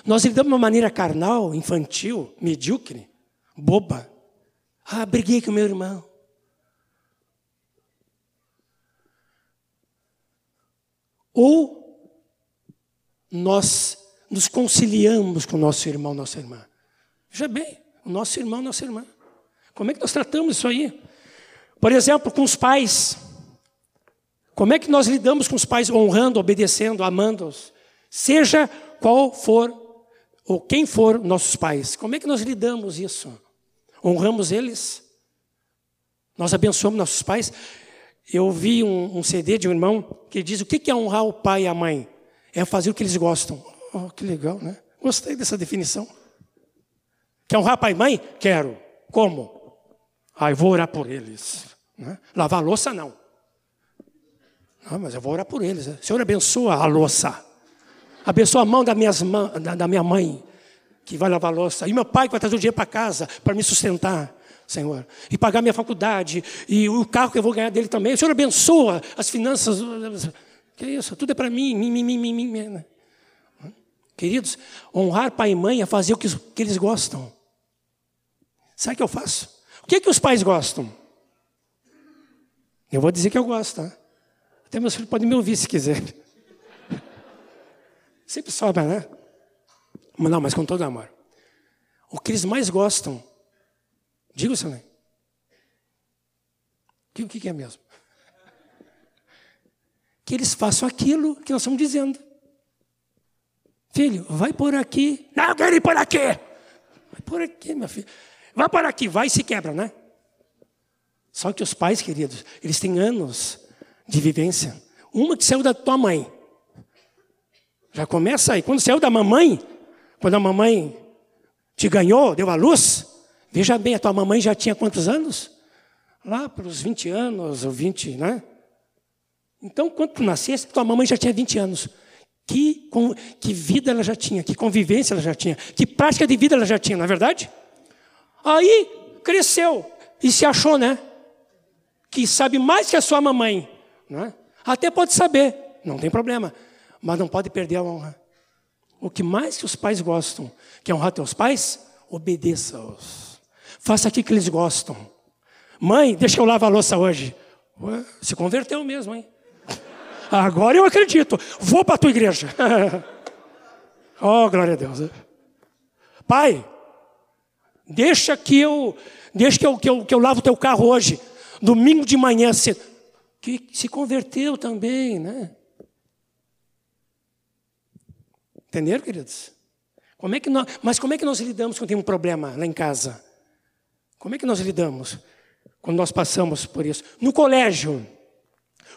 Nós lidamos de uma maneira carnal, infantil, medíocre, boba. Ah, briguei com meu irmão. Ou nós nos conciliamos com nosso irmão, nossa irmã. Veja bem, o nosso irmão, nossa irmã. Como é que nós tratamos isso aí? Por exemplo, com os pais. Como é que nós lidamos com os pais honrando, obedecendo, amando-os? Seja qual for ou quem for nossos pais. Como é que nós lidamos isso? Honramos eles? Nós abençoamos nossos pais? Eu vi um, um, CD de um irmão que diz o que é honrar o pai e a mãe? É fazer o que eles gostam. Oh, que legal, né? Gostei dessa definição. Quer honrar pai e mãe? Quero. Como? Ah, eu vou orar por eles. Né? Lavar louça, não. Não, mas eu vou orar por eles. Né? Senhor, abençoa a louça. Abençoa a mão da, minhas, da, da minha mãe, que vai lavar louça. E meu pai que vai trazer o dinheiro para casa para me sustentar. Senhor, e pagar minha faculdade, e o carro que eu vou ganhar dele também. Senhor abençoa as finanças. Que isso? Tudo é para mim, mim, mim, mim, mim. Né? Queridos, honrar pai e mãe é fazer o que eles gostam. Sabe o que eu faço? O que, é que os pais gostam? Eu vou dizer que eu gosto, tá? Até meus filhos podem me ouvir se quiser. Sempre sobra, né? Mas não, mas com todo amor. O que eles mais gostam Diga o seu nome. O que, que é mesmo? Que eles façam aquilo que nós estamos dizendo. Filho, vai por aqui. Não, eu quero ir por aqui. Vai por aqui, meu filho. Vai por aqui, vai e se quebra, né? Só que os pais, queridos, eles têm anos de vivência. Uma que saiu da tua mãe. Já começa aí. Quando saiu da mamãe, quando a mamãe te ganhou, deu a luz, Veja bem, a tua mamãe já tinha quantos anos? Lá para os 20 anos, ou 20, né? Então, quando tu nasceste, tua mamãe já tinha 20 anos. Que, que vida ela já tinha, que convivência ela já tinha, que prática de vida ela já tinha, não é verdade? Aí cresceu e se achou, né? Que sabe mais que a sua mamãe. Né? Até pode saber, não tem problema, mas não pode perder a honra. O que mais que os pais gostam, que é honrar teus pais, obedeça-os. Faça aquilo que eles gostam. Mãe, deixa eu lavar a louça hoje. Ué, se converteu mesmo, hein? Agora eu acredito. Vou para a tua igreja. oh, glória a Deus. Pai, deixa que eu, deixa que eu, que eu, que eu lavo o teu carro hoje. Domingo de manhã cedo. Que se converteu também, né? Entenderam, queridos? Como é que nós, mas como é que nós lidamos quando tem um problema lá em casa? Como é que nós lidamos quando nós passamos por isso? No colégio,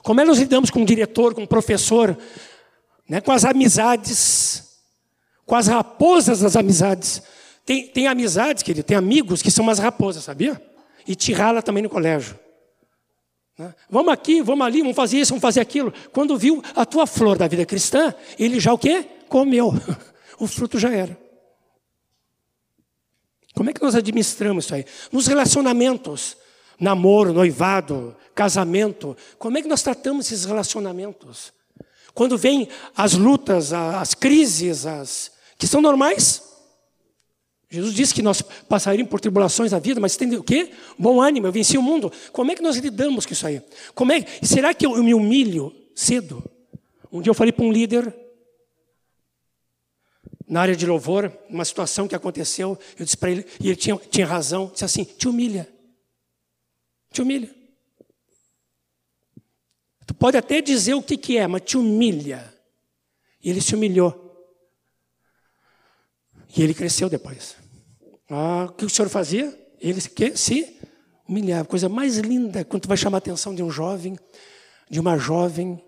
como é que nós lidamos com o diretor, com o professor, né, com as amizades, com as raposas das amizades? Tem, tem amizades, querido, tem amigos que são umas raposas, sabia? E te rala também no colégio. Né? Vamos aqui, vamos ali, vamos fazer isso, vamos fazer aquilo. Quando viu a tua flor da vida cristã, ele já o quê? Comeu. O fruto já era. Como é que nós administramos isso aí? Nos relacionamentos, namoro, noivado, casamento, como é que nós tratamos esses relacionamentos? Quando vêm as lutas, as crises, as que são normais, Jesus disse que nós passaríamos por tribulações na vida, mas tem o quê? Bom ânimo, eu venci o mundo. Como é que nós lidamos com isso aí? Como é, será que eu me humilho cedo? Um dia eu falei para um líder, na área de louvor, uma situação que aconteceu, eu disse para ele, e ele tinha, tinha razão, disse assim: te humilha. Te humilha. Tu pode até dizer o que, que é, mas te humilha. E ele se humilhou. E ele cresceu depois. Ah, o que o senhor fazia? Ele se humilhava. Coisa mais linda quando tu vai chamar a atenção de um jovem, de uma jovem,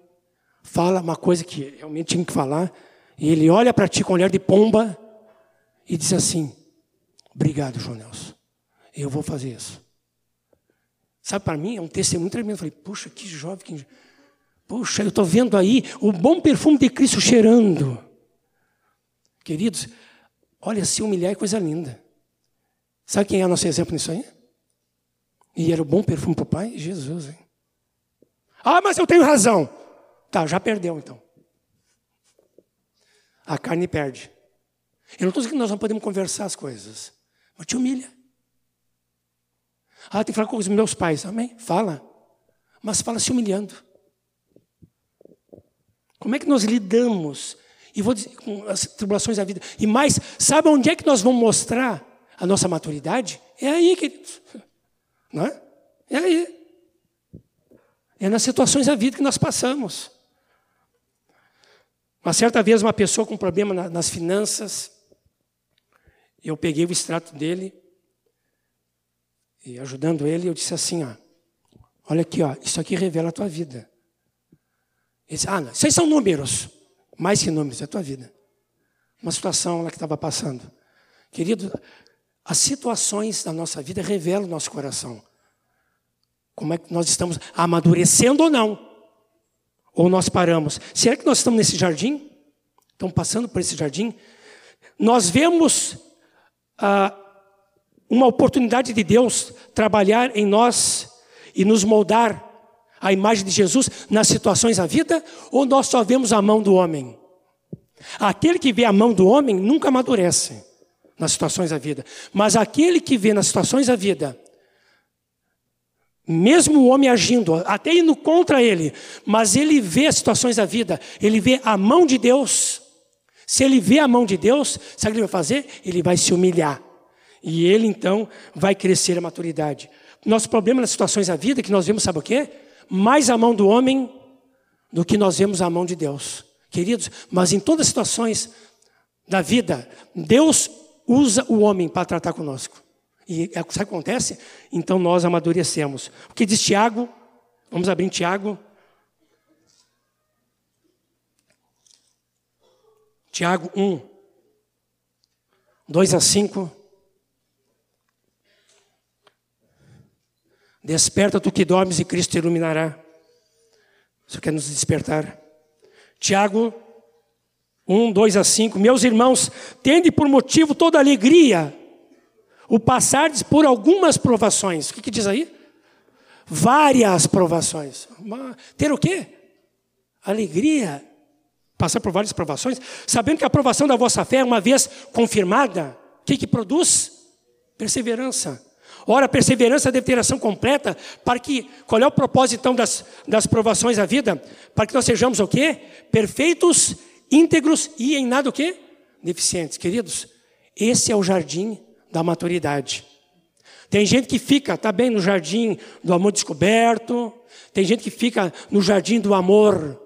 fala uma coisa que realmente tinha que falar, e ele olha para ti com um olhar de pomba e diz assim: Obrigado, João Nelson. Eu vou fazer isso. Sabe, para mim é um testemunho tremendo. Eu falei, puxa, que jovem. Que... Puxa, eu estou vendo aí o bom perfume de Cristo cheirando. Queridos, olha, se humilhar é coisa linda. Sabe quem é o nosso exemplo nisso aí? E era o bom perfume para o Pai? Jesus, hein? Ah, mas eu tenho razão. Tá, já perdeu então. A carne perde. Eu não estou dizendo que nós não podemos conversar as coisas, mas te humilha. Ah, tem que falar com os meus pais. Amém? Fala. Mas fala se humilhando. Como é que nós lidamos? E vou dizer, com as tribulações da vida. E mais, sabe onde é que nós vamos mostrar a nossa maturidade? É aí, queridos. Não é? É aí. É nas situações da vida que nós passamos. Uma certa vez, uma pessoa com problema nas finanças, eu peguei o extrato dele e ajudando ele, eu disse assim, ó, olha aqui, ó, isso aqui revela a tua vida. Ele disse, ah, não, vocês são números. Mais que números, é a tua vida. Uma situação lá que estava passando. Querido, as situações da nossa vida revelam o nosso coração. Como é que nós estamos amadurecendo ou não? Ou nós paramos? Será que nós estamos nesse jardim? Estamos passando por esse jardim? Nós vemos ah, uma oportunidade de Deus trabalhar em nós e nos moldar a imagem de Jesus nas situações da vida, ou nós só vemos a mão do homem? Aquele que vê a mão do homem nunca amadurece nas situações da vida, mas aquele que vê nas situações da vida, mesmo o homem agindo, até indo contra ele, mas ele vê as situações da vida, ele vê a mão de Deus. Se ele vê a mão de Deus, sabe o que ele vai fazer? Ele vai se humilhar. E ele então vai crescer a maturidade. Nosso problema nas situações da vida que nós vemos, sabe o quê? Mais a mão do homem do que nós vemos a mão de Deus. Queridos, mas em todas as situações da vida, Deus usa o homem para tratar conosco. E é o que acontece? Então nós amadurecemos. O que diz Tiago? Vamos abrir em Tiago. Tiago 1, 2 a 5. Desperta tu que dormes e Cristo te iluminará. Você quer nos despertar? Tiago 1, 2 a 5. Meus irmãos, tende por motivo toda alegria o passardes por algumas provações. O que, que diz aí? Várias provações. Ter o quê? Alegria. Passar por várias provações. Sabendo que a aprovação da vossa fé, uma vez confirmada, o que, que produz? Perseverança. Ora, a perseverança deve ter ação completa para que, qual é o propósito então das, das provações da vida? Para que nós sejamos o quê? Perfeitos, íntegros e em nada o quê? Deficientes. Queridos, esse é o jardim da maturidade. Tem gente que fica, tá bem, no jardim do amor descoberto, tem gente que fica no jardim do amor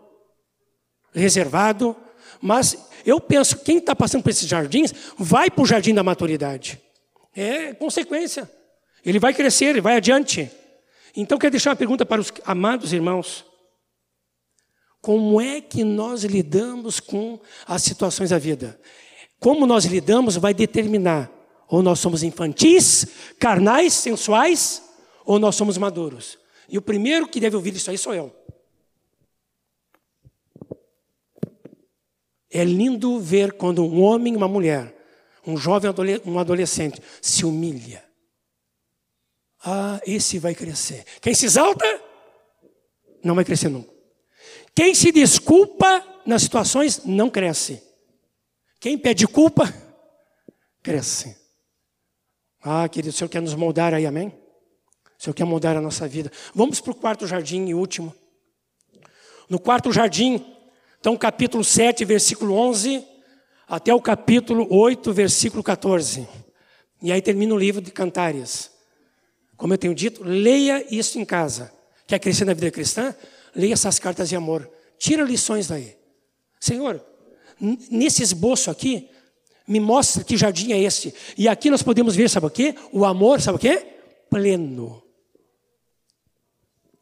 reservado, mas eu penso, quem está passando por esses jardins, vai para o jardim da maturidade. É consequência. Ele vai crescer, ele vai adiante. Então, quero deixar uma pergunta para os amados irmãos. Como é que nós lidamos com as situações da vida? Como nós lidamos vai determinar ou nós somos infantis, carnais, sensuais, ou nós somos maduros. E o primeiro que deve ouvir isso aí sou eu. É lindo ver quando um homem uma mulher, um jovem um adolescente, se humilha. Ah, esse vai crescer. Quem se exalta, não vai crescer nunca. Quem se desculpa nas situações, não cresce. Quem pede culpa, cresce. Ah, querido, o Senhor quer nos moldar aí, amém? O Senhor quer moldar a nossa vida. Vamos para o quarto jardim e último. No quarto jardim, então capítulo 7, versículo 11, até o capítulo 8, versículo 14. E aí termina o livro de Cantares. Como eu tenho dito, leia isso em casa. Quer crescer na vida cristã? Leia essas cartas de amor. Tira lições daí. Senhor, nesse esboço aqui, me mostra que jardim é esse. E aqui nós podemos ver, sabe o quê? O amor, sabe o quê? Pleno.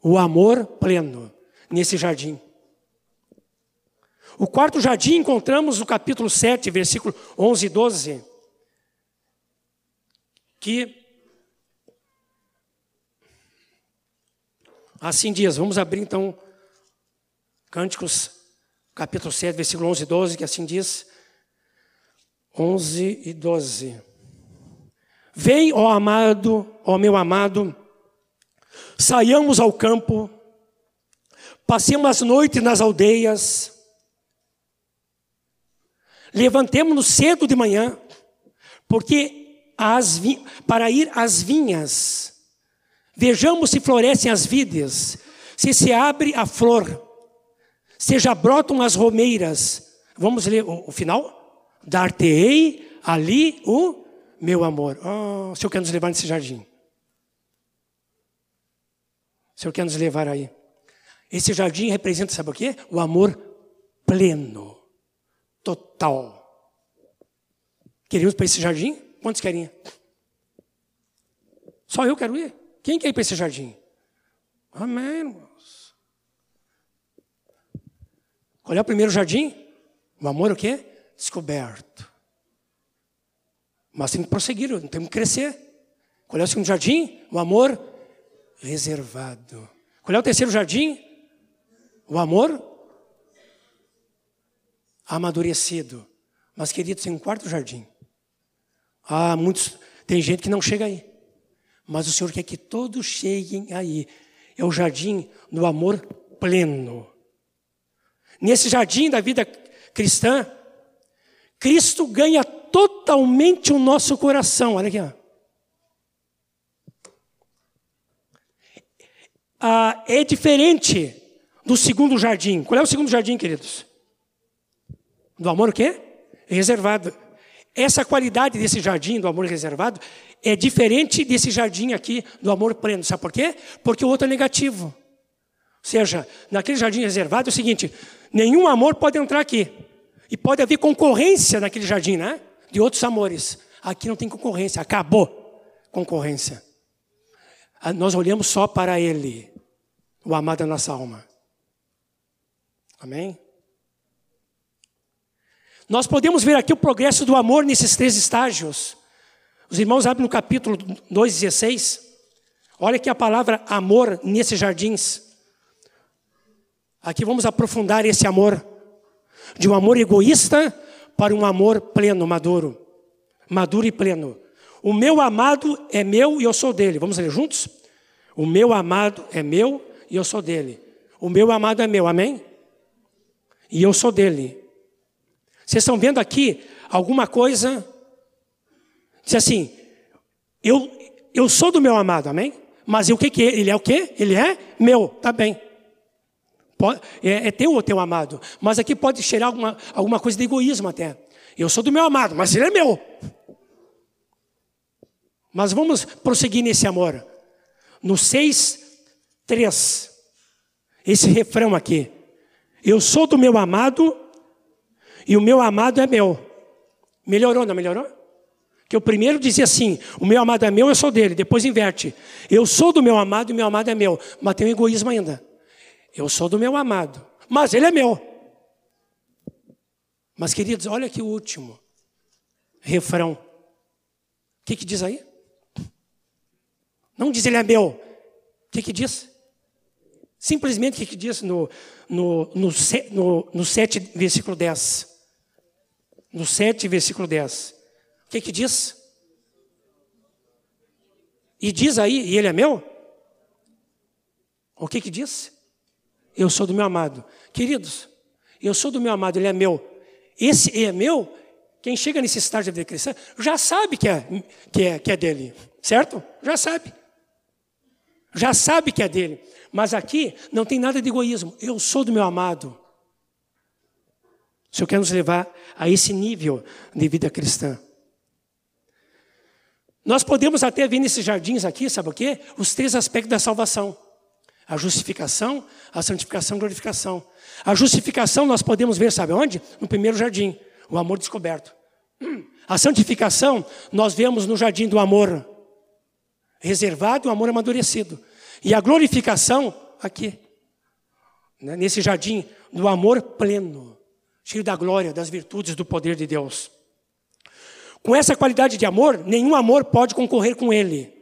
O amor pleno nesse jardim. O quarto jardim encontramos no capítulo 7, versículo 11 e 12, que assim diz, vamos abrir então Cânticos, capítulo 7, versículo 11 e 12, que assim diz, 11 e 12. Vem, ó amado, ó meu amado, saiamos ao campo, passemos as noites nas aldeias, levantemos-nos cedo de manhã, porque as para ir às vinhas, vejamos se florescem as vides, se se abre a flor, se já brotam as romeiras. Vamos ler o, o final? Dar-te-ei ali o meu amor. Oh, o Senhor quer nos levar nesse jardim. O Senhor quer nos levar aí. Esse jardim representa, sabe o quê? O amor pleno, total. Queremos para esse jardim? Quantos querem? Só eu quero ir. Quem quer ir para esse jardim? Amém, irmãos. Qual é o primeiro jardim? O amor o quê? descoberto. Mas tem que prosseguir, temos que crescer. Qual é o segundo jardim? O amor reservado. Qual é o terceiro jardim? O amor amadurecido. Mas, queridos, tem um quarto jardim. Ah, muitos. Tem gente que não chega aí. Mas o Senhor quer que todos cheguem aí. É o jardim do amor pleno. Nesse jardim da vida cristã, Cristo ganha totalmente o nosso coração. Olha aqui. Ó. Ah, é diferente do segundo jardim. Qual é o segundo jardim, queridos? Do amor o quê? Reservado. Essa qualidade desse jardim, do amor reservado, é diferente desse jardim aqui, do amor pleno. Sabe por quê? Porque o outro é negativo. Ou seja, naquele jardim reservado é o seguinte: nenhum amor pode entrar aqui. E pode haver concorrência naquele jardim, né? De outros amores. Aqui não tem concorrência, acabou concorrência. Ah, nós olhamos só para Ele, o amado da nossa alma. Amém? Nós podemos ver aqui o progresso do amor nesses três estágios. Os irmãos abrem no capítulo 2,16. Olha aqui a palavra amor nesses jardins. Aqui vamos aprofundar esse amor. De um amor egoísta para um amor pleno, maduro. Maduro e pleno. O meu amado é meu e eu sou dele. Vamos ler juntos? O meu amado é meu e eu sou dele. O meu amado é meu, amém? E eu sou dele. Vocês estão vendo aqui alguma coisa? Diz assim, eu, eu sou do meu amado, amém? Mas o que, que? Ele é o quê? Ele é meu, tá bem é, é teu ou teu amado. Mas aqui pode cheirar alguma, alguma coisa de egoísmo até. Eu sou do meu amado, mas ele é meu. Mas vamos prosseguir nesse amor. No 6, 3. Esse refrão aqui. Eu sou do meu amado e o meu amado é meu. Melhorou, não melhorou? Que o primeiro dizia assim: o meu amado é meu, eu sou dele. Depois inverte. Eu sou do meu amado e o meu amado é meu. Mas tem um egoísmo ainda. Eu sou do meu amado, mas ele é meu. Mas, queridos, olha o último refrão. O que, que diz aí? Não diz ele é meu. O que, que diz? Simplesmente o que, que diz no, no, no, no, no 7, versículo 10? No 7, versículo 10. O que, que diz? E diz aí, e ele é meu? O que, que diz? Eu sou do meu amado. Queridos, eu sou do meu amado, ele é meu. Esse é meu, quem chega nesse estágio da vida cristã já sabe que é, que, é, que é dele, certo? Já sabe. Já sabe que é dele. Mas aqui não tem nada de egoísmo. Eu sou do meu amado. O Senhor quer nos levar a esse nível de vida cristã. Nós podemos até ver nesses jardins aqui, sabe o quê? Os três aspectos da salvação: a justificação, a santificação e a glorificação. A justificação nós podemos ver, sabe onde? No primeiro jardim, o amor descoberto. A santificação nós vemos no jardim do amor reservado e o amor amadurecido. E a glorificação aqui, né, nesse jardim do amor pleno, cheio da glória, das virtudes, do poder de Deus. Com essa qualidade de amor, nenhum amor pode concorrer com ele.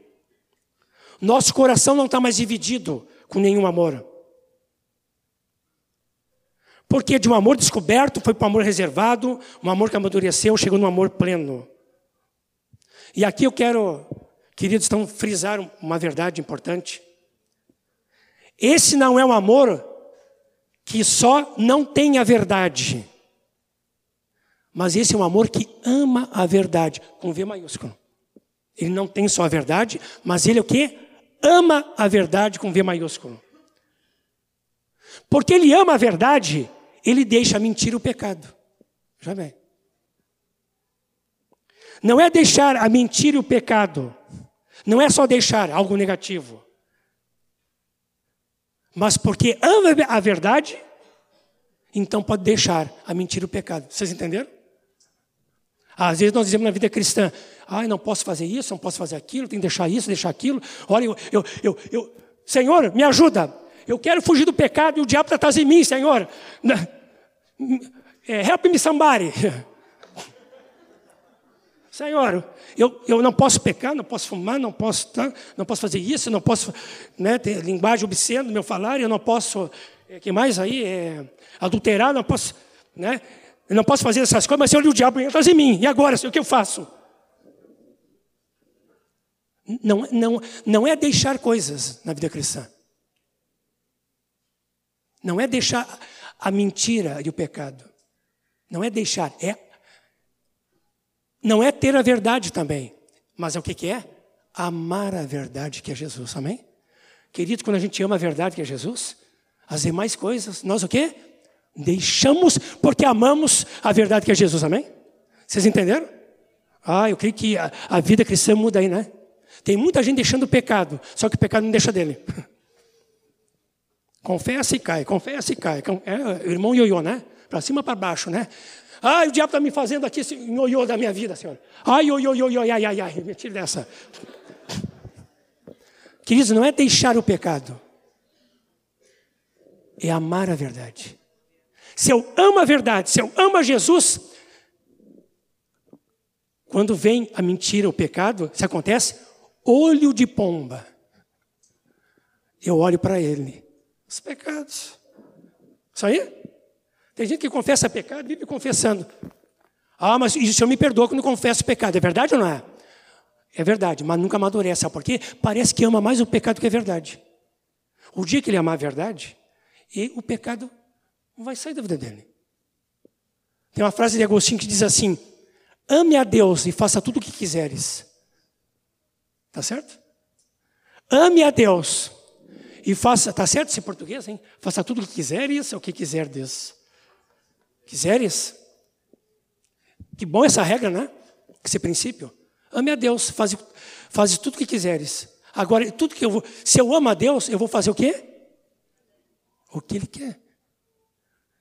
Nosso coração não está mais dividido com nenhum amor. Porque de um amor descoberto foi para um amor reservado, um amor que amadureceu, chegou no amor pleno. E aqui eu quero, queridos, então, frisar uma verdade importante. Esse não é um amor que só não tem a verdade. Mas esse é um amor que ama a verdade, com V maiúsculo. Ele não tem só a verdade, mas ele é o que? Ama a verdade com V maiúsculo. Porque ele ama a verdade, ele deixa a mentira o pecado. Já bem. Não é deixar a mentira e o pecado. Não é só deixar algo negativo. Mas porque ama a verdade, então pode deixar a mentira e o pecado. Vocês entenderam? Às vezes nós dizemos na vida cristã, ai, não posso fazer isso, não posso fazer aquilo, tenho que deixar isso, deixar aquilo. Olha, eu, eu, eu, eu Senhor, me ajuda. Eu quero fugir do pecado e o diabo está atrás de mim, Senhor. É, help me somebody. Senhor, eu, eu não posso pecar, não posso fumar, não posso, não posso fazer isso, não posso né, ter linguagem obscena no meu falar, eu não posso, é, que mais aí, é, adulterar, não posso, né, eu não posso fazer essas coisas, mas olho o diabo entra em mim, e agora, o que eu faço? Não, não, não é deixar coisas na vida cristã. Não é deixar a mentira e o pecado. Não é deixar, é não é ter a verdade também, mas é o que, que é? Amar a verdade que é Jesus, amém? Querido, quando a gente ama a verdade que é Jesus, as demais coisas, nós o quê? Deixamos porque amamos a verdade que é Jesus, amém? Vocês entenderam? Ah, eu creio que a, a vida cristã muda aí, né? Tem muita gente deixando o pecado, só que o pecado não deixa dele. confessa e cai, confessa e cai. É, irmão ioiô, né? Para cima para baixo, né? Ai, o diabo está me fazendo aqui esse ioiô da minha vida, Senhor. Ai, ioiô, ioiô, ai, ai, ai. Me tire dessa. Queridos, não é deixar o pecado. É amar a verdade. Se eu amo a verdade, se eu amo a Jesus, quando vem a mentira, o pecado, se acontece, olho de pomba. Eu olho para ele. Os pecados. Isso aí? Tem gente que confessa pecado vive confessando. Ah, mas o Senhor me perdoa quando confesso pecado. É verdade ou não é? É verdade, mas nunca amadurece. Sabe por quê? Parece que ama mais o pecado que a verdade. O dia que ele amar a verdade, e o pecado não vai sair da vida dele. Tem uma frase de Agostinho que diz assim: Ame a Deus e faça tudo o que quiseres. Tá certo? Ame a Deus e faça, tá certo esse português, hein? Faça tudo o que quiseres, o que quiser Deus. Quiseres? Que bom essa regra, né? Esse princípio. Ame a Deus, faz, faz tudo o que quiseres. Agora, tudo que eu vou. Se eu amo a Deus, eu vou fazer o quê? O que Ele quer.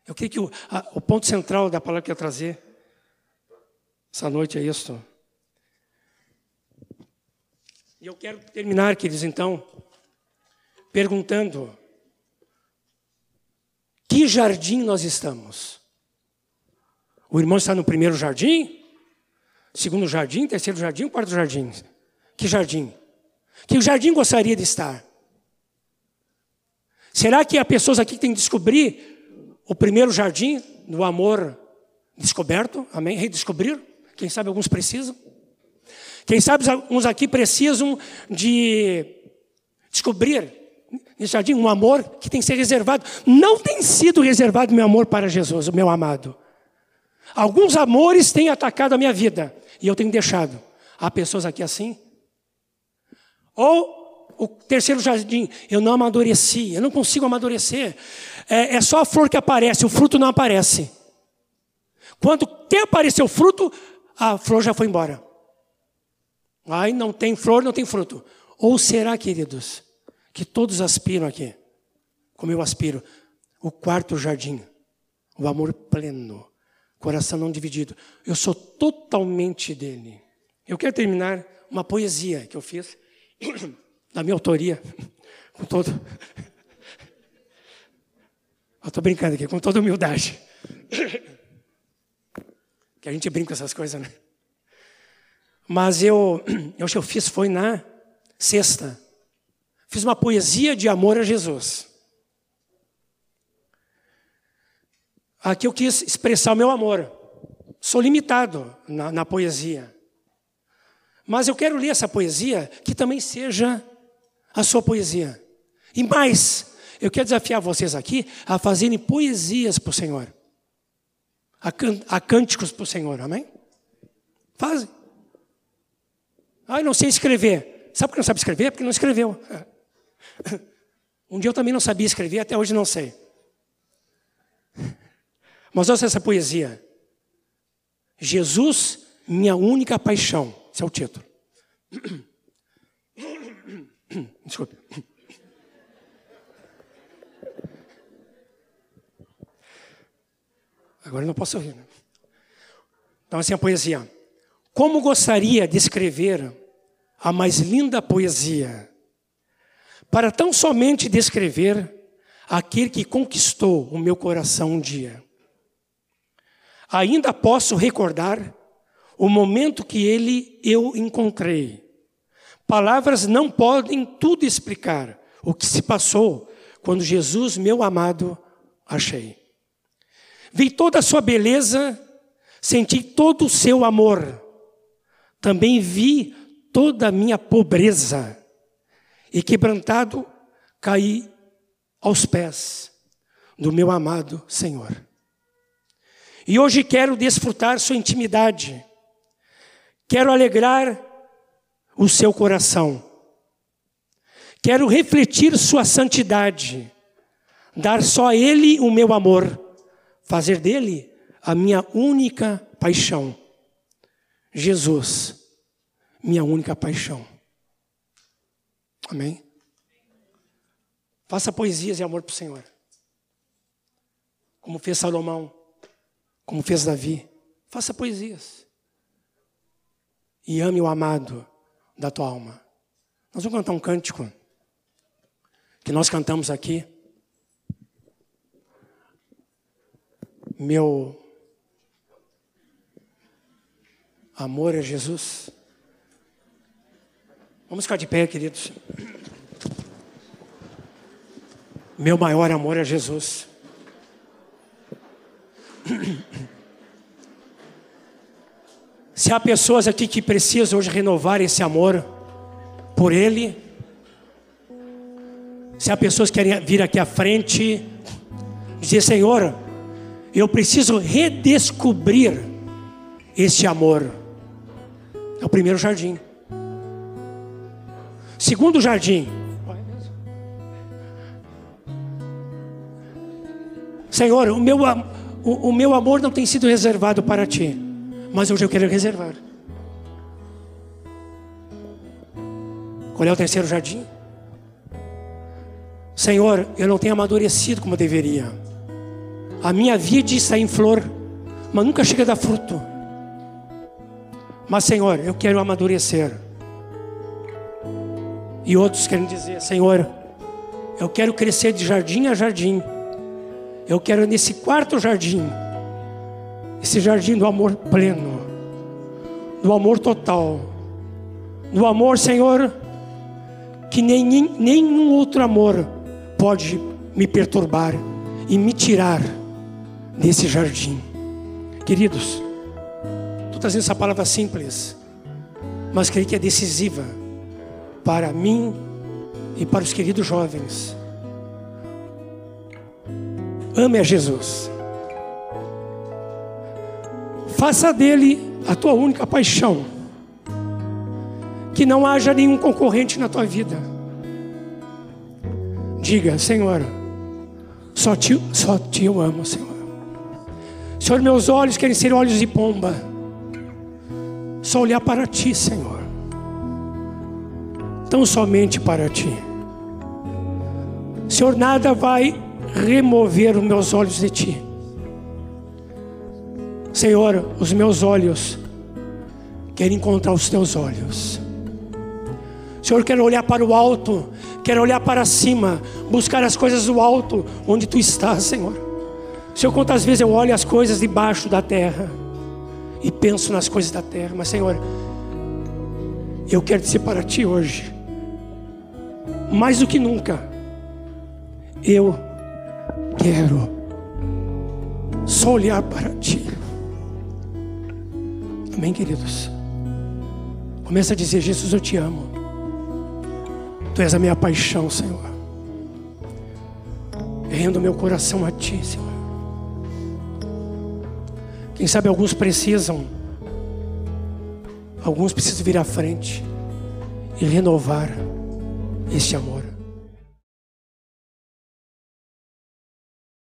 Eu creio que o, a, o ponto central da palavra que eu trazer essa noite é isso. E eu quero terminar, queridos, então, perguntando: que jardim nós estamos? O irmão está no primeiro jardim, segundo jardim, terceiro jardim, quarto jardim. Que jardim? Que jardim gostaria de estar? Será que há pessoas aqui que têm que descobrir o primeiro jardim do amor descoberto? Amém? Redescobrir? Quem sabe alguns precisam? Quem sabe alguns aqui precisam de descobrir nesse jardim um amor que tem que ser reservado. Não tem sido reservado meu amor para Jesus, o meu amado. Alguns amores têm atacado a minha vida e eu tenho deixado. Há pessoas aqui assim. Ou o terceiro jardim, eu não amadureci, eu não consigo amadurecer. É, é só a flor que aparece, o fruto não aparece. Quando até apareceu fruto, a flor já foi embora. Ai, não tem flor, não tem fruto. Ou será, queridos, que todos aspiram aqui, como eu aspiro, o quarto jardim, o amor pleno, coração não dividido. Eu sou totalmente dele. Eu quero terminar uma poesia que eu fiz, da minha autoria, com todo. Estou brincando aqui, com toda humildade. Que a gente brinca com essas coisas, né? Mas eu, eu eu fiz foi na sexta. Fiz uma poesia de amor a Jesus. Aqui eu quis expressar o meu amor. Sou limitado na, na poesia. Mas eu quero ler essa poesia que também seja a sua poesia. E mais, eu quero desafiar vocês aqui a fazerem poesias para o Senhor. A, a cânticos para o Senhor, amém? Fazem. Ah, eu não sei escrever. Sabe por que não sabe escrever? Porque não escreveu. Um dia eu também não sabia escrever, até hoje não sei. Mas ouça essa poesia. Jesus, minha única paixão. Esse é o título. Desculpe. Agora não posso rir. Né? Então, assim, a poesia. Como gostaria de escrever a mais linda poesia, para tão somente descrever aquele que conquistou o meu coração um dia. Ainda posso recordar o momento que ele eu encontrei. Palavras não podem tudo explicar o que se passou quando Jesus, meu amado, achei. Vi toda a sua beleza, senti todo o seu amor. Também vi toda a minha pobreza. E quebrantado, caí aos pés do meu amado Senhor. E hoje quero desfrutar sua intimidade. Quero alegrar o seu coração. Quero refletir sua santidade. Dar só a ele o meu amor. Fazer dele a minha única paixão. Jesus, minha única paixão. Amém? Faça poesias de amor para o Senhor. Como fez Salomão como fez Davi. Faça poesias. E ame o amado da tua alma. Nós vamos cantar um cântico que nós cantamos aqui. Meu amor é Jesus. Vamos ficar de pé, queridos. Meu maior amor é Jesus. Se há pessoas aqui que precisam hoje renovar esse amor por Ele, se há pessoas que querem vir aqui à frente, dizer: Senhor, eu preciso redescobrir esse amor. É o primeiro jardim. Segundo jardim. Senhor, o meu o, o meu amor não tem sido reservado para ti, mas hoje eu quero reservar. Qual é o terceiro jardim? Senhor, eu não tenho amadurecido como eu deveria. A minha vida está em flor, mas nunca chega a dar fruto. Mas, Senhor, eu quero amadurecer. E outros querem dizer: Senhor, eu quero crescer de jardim a jardim. Eu quero nesse quarto jardim, esse jardim do amor pleno, do amor total, do amor, Senhor, que nem, nenhum outro amor pode me perturbar e me tirar desse jardim. Queridos, estou trazendo essa palavra simples, mas creio que é decisiva para mim e para os queridos jovens. Ame a Jesus. Faça dele a tua única paixão. Que não haja nenhum concorrente na tua vida. Diga, Senhor, só te, só te eu amo, Senhor. Senhor, meus olhos querem ser olhos de pomba. Só olhar para ti, Senhor. Tão somente para ti. Senhor, nada vai remover os meus olhos de ti. Senhor, os meus olhos querem encontrar os teus olhos. Senhor, quero olhar para o alto, quero olhar para cima, buscar as coisas do alto, onde tu estás, Senhor. Senhor, quantas vezes eu olho as coisas debaixo da terra e penso nas coisas da terra, mas Senhor, eu quero dizer para ti hoje, mais do que nunca, eu quero só olhar para ti. Amém, queridos? Começa a dizer: Jesus, eu te amo. Tu és a minha paixão, Senhor. Rendo meu coração a Ti, Senhor. Quem sabe alguns precisam, alguns precisam vir à frente e renovar este amor.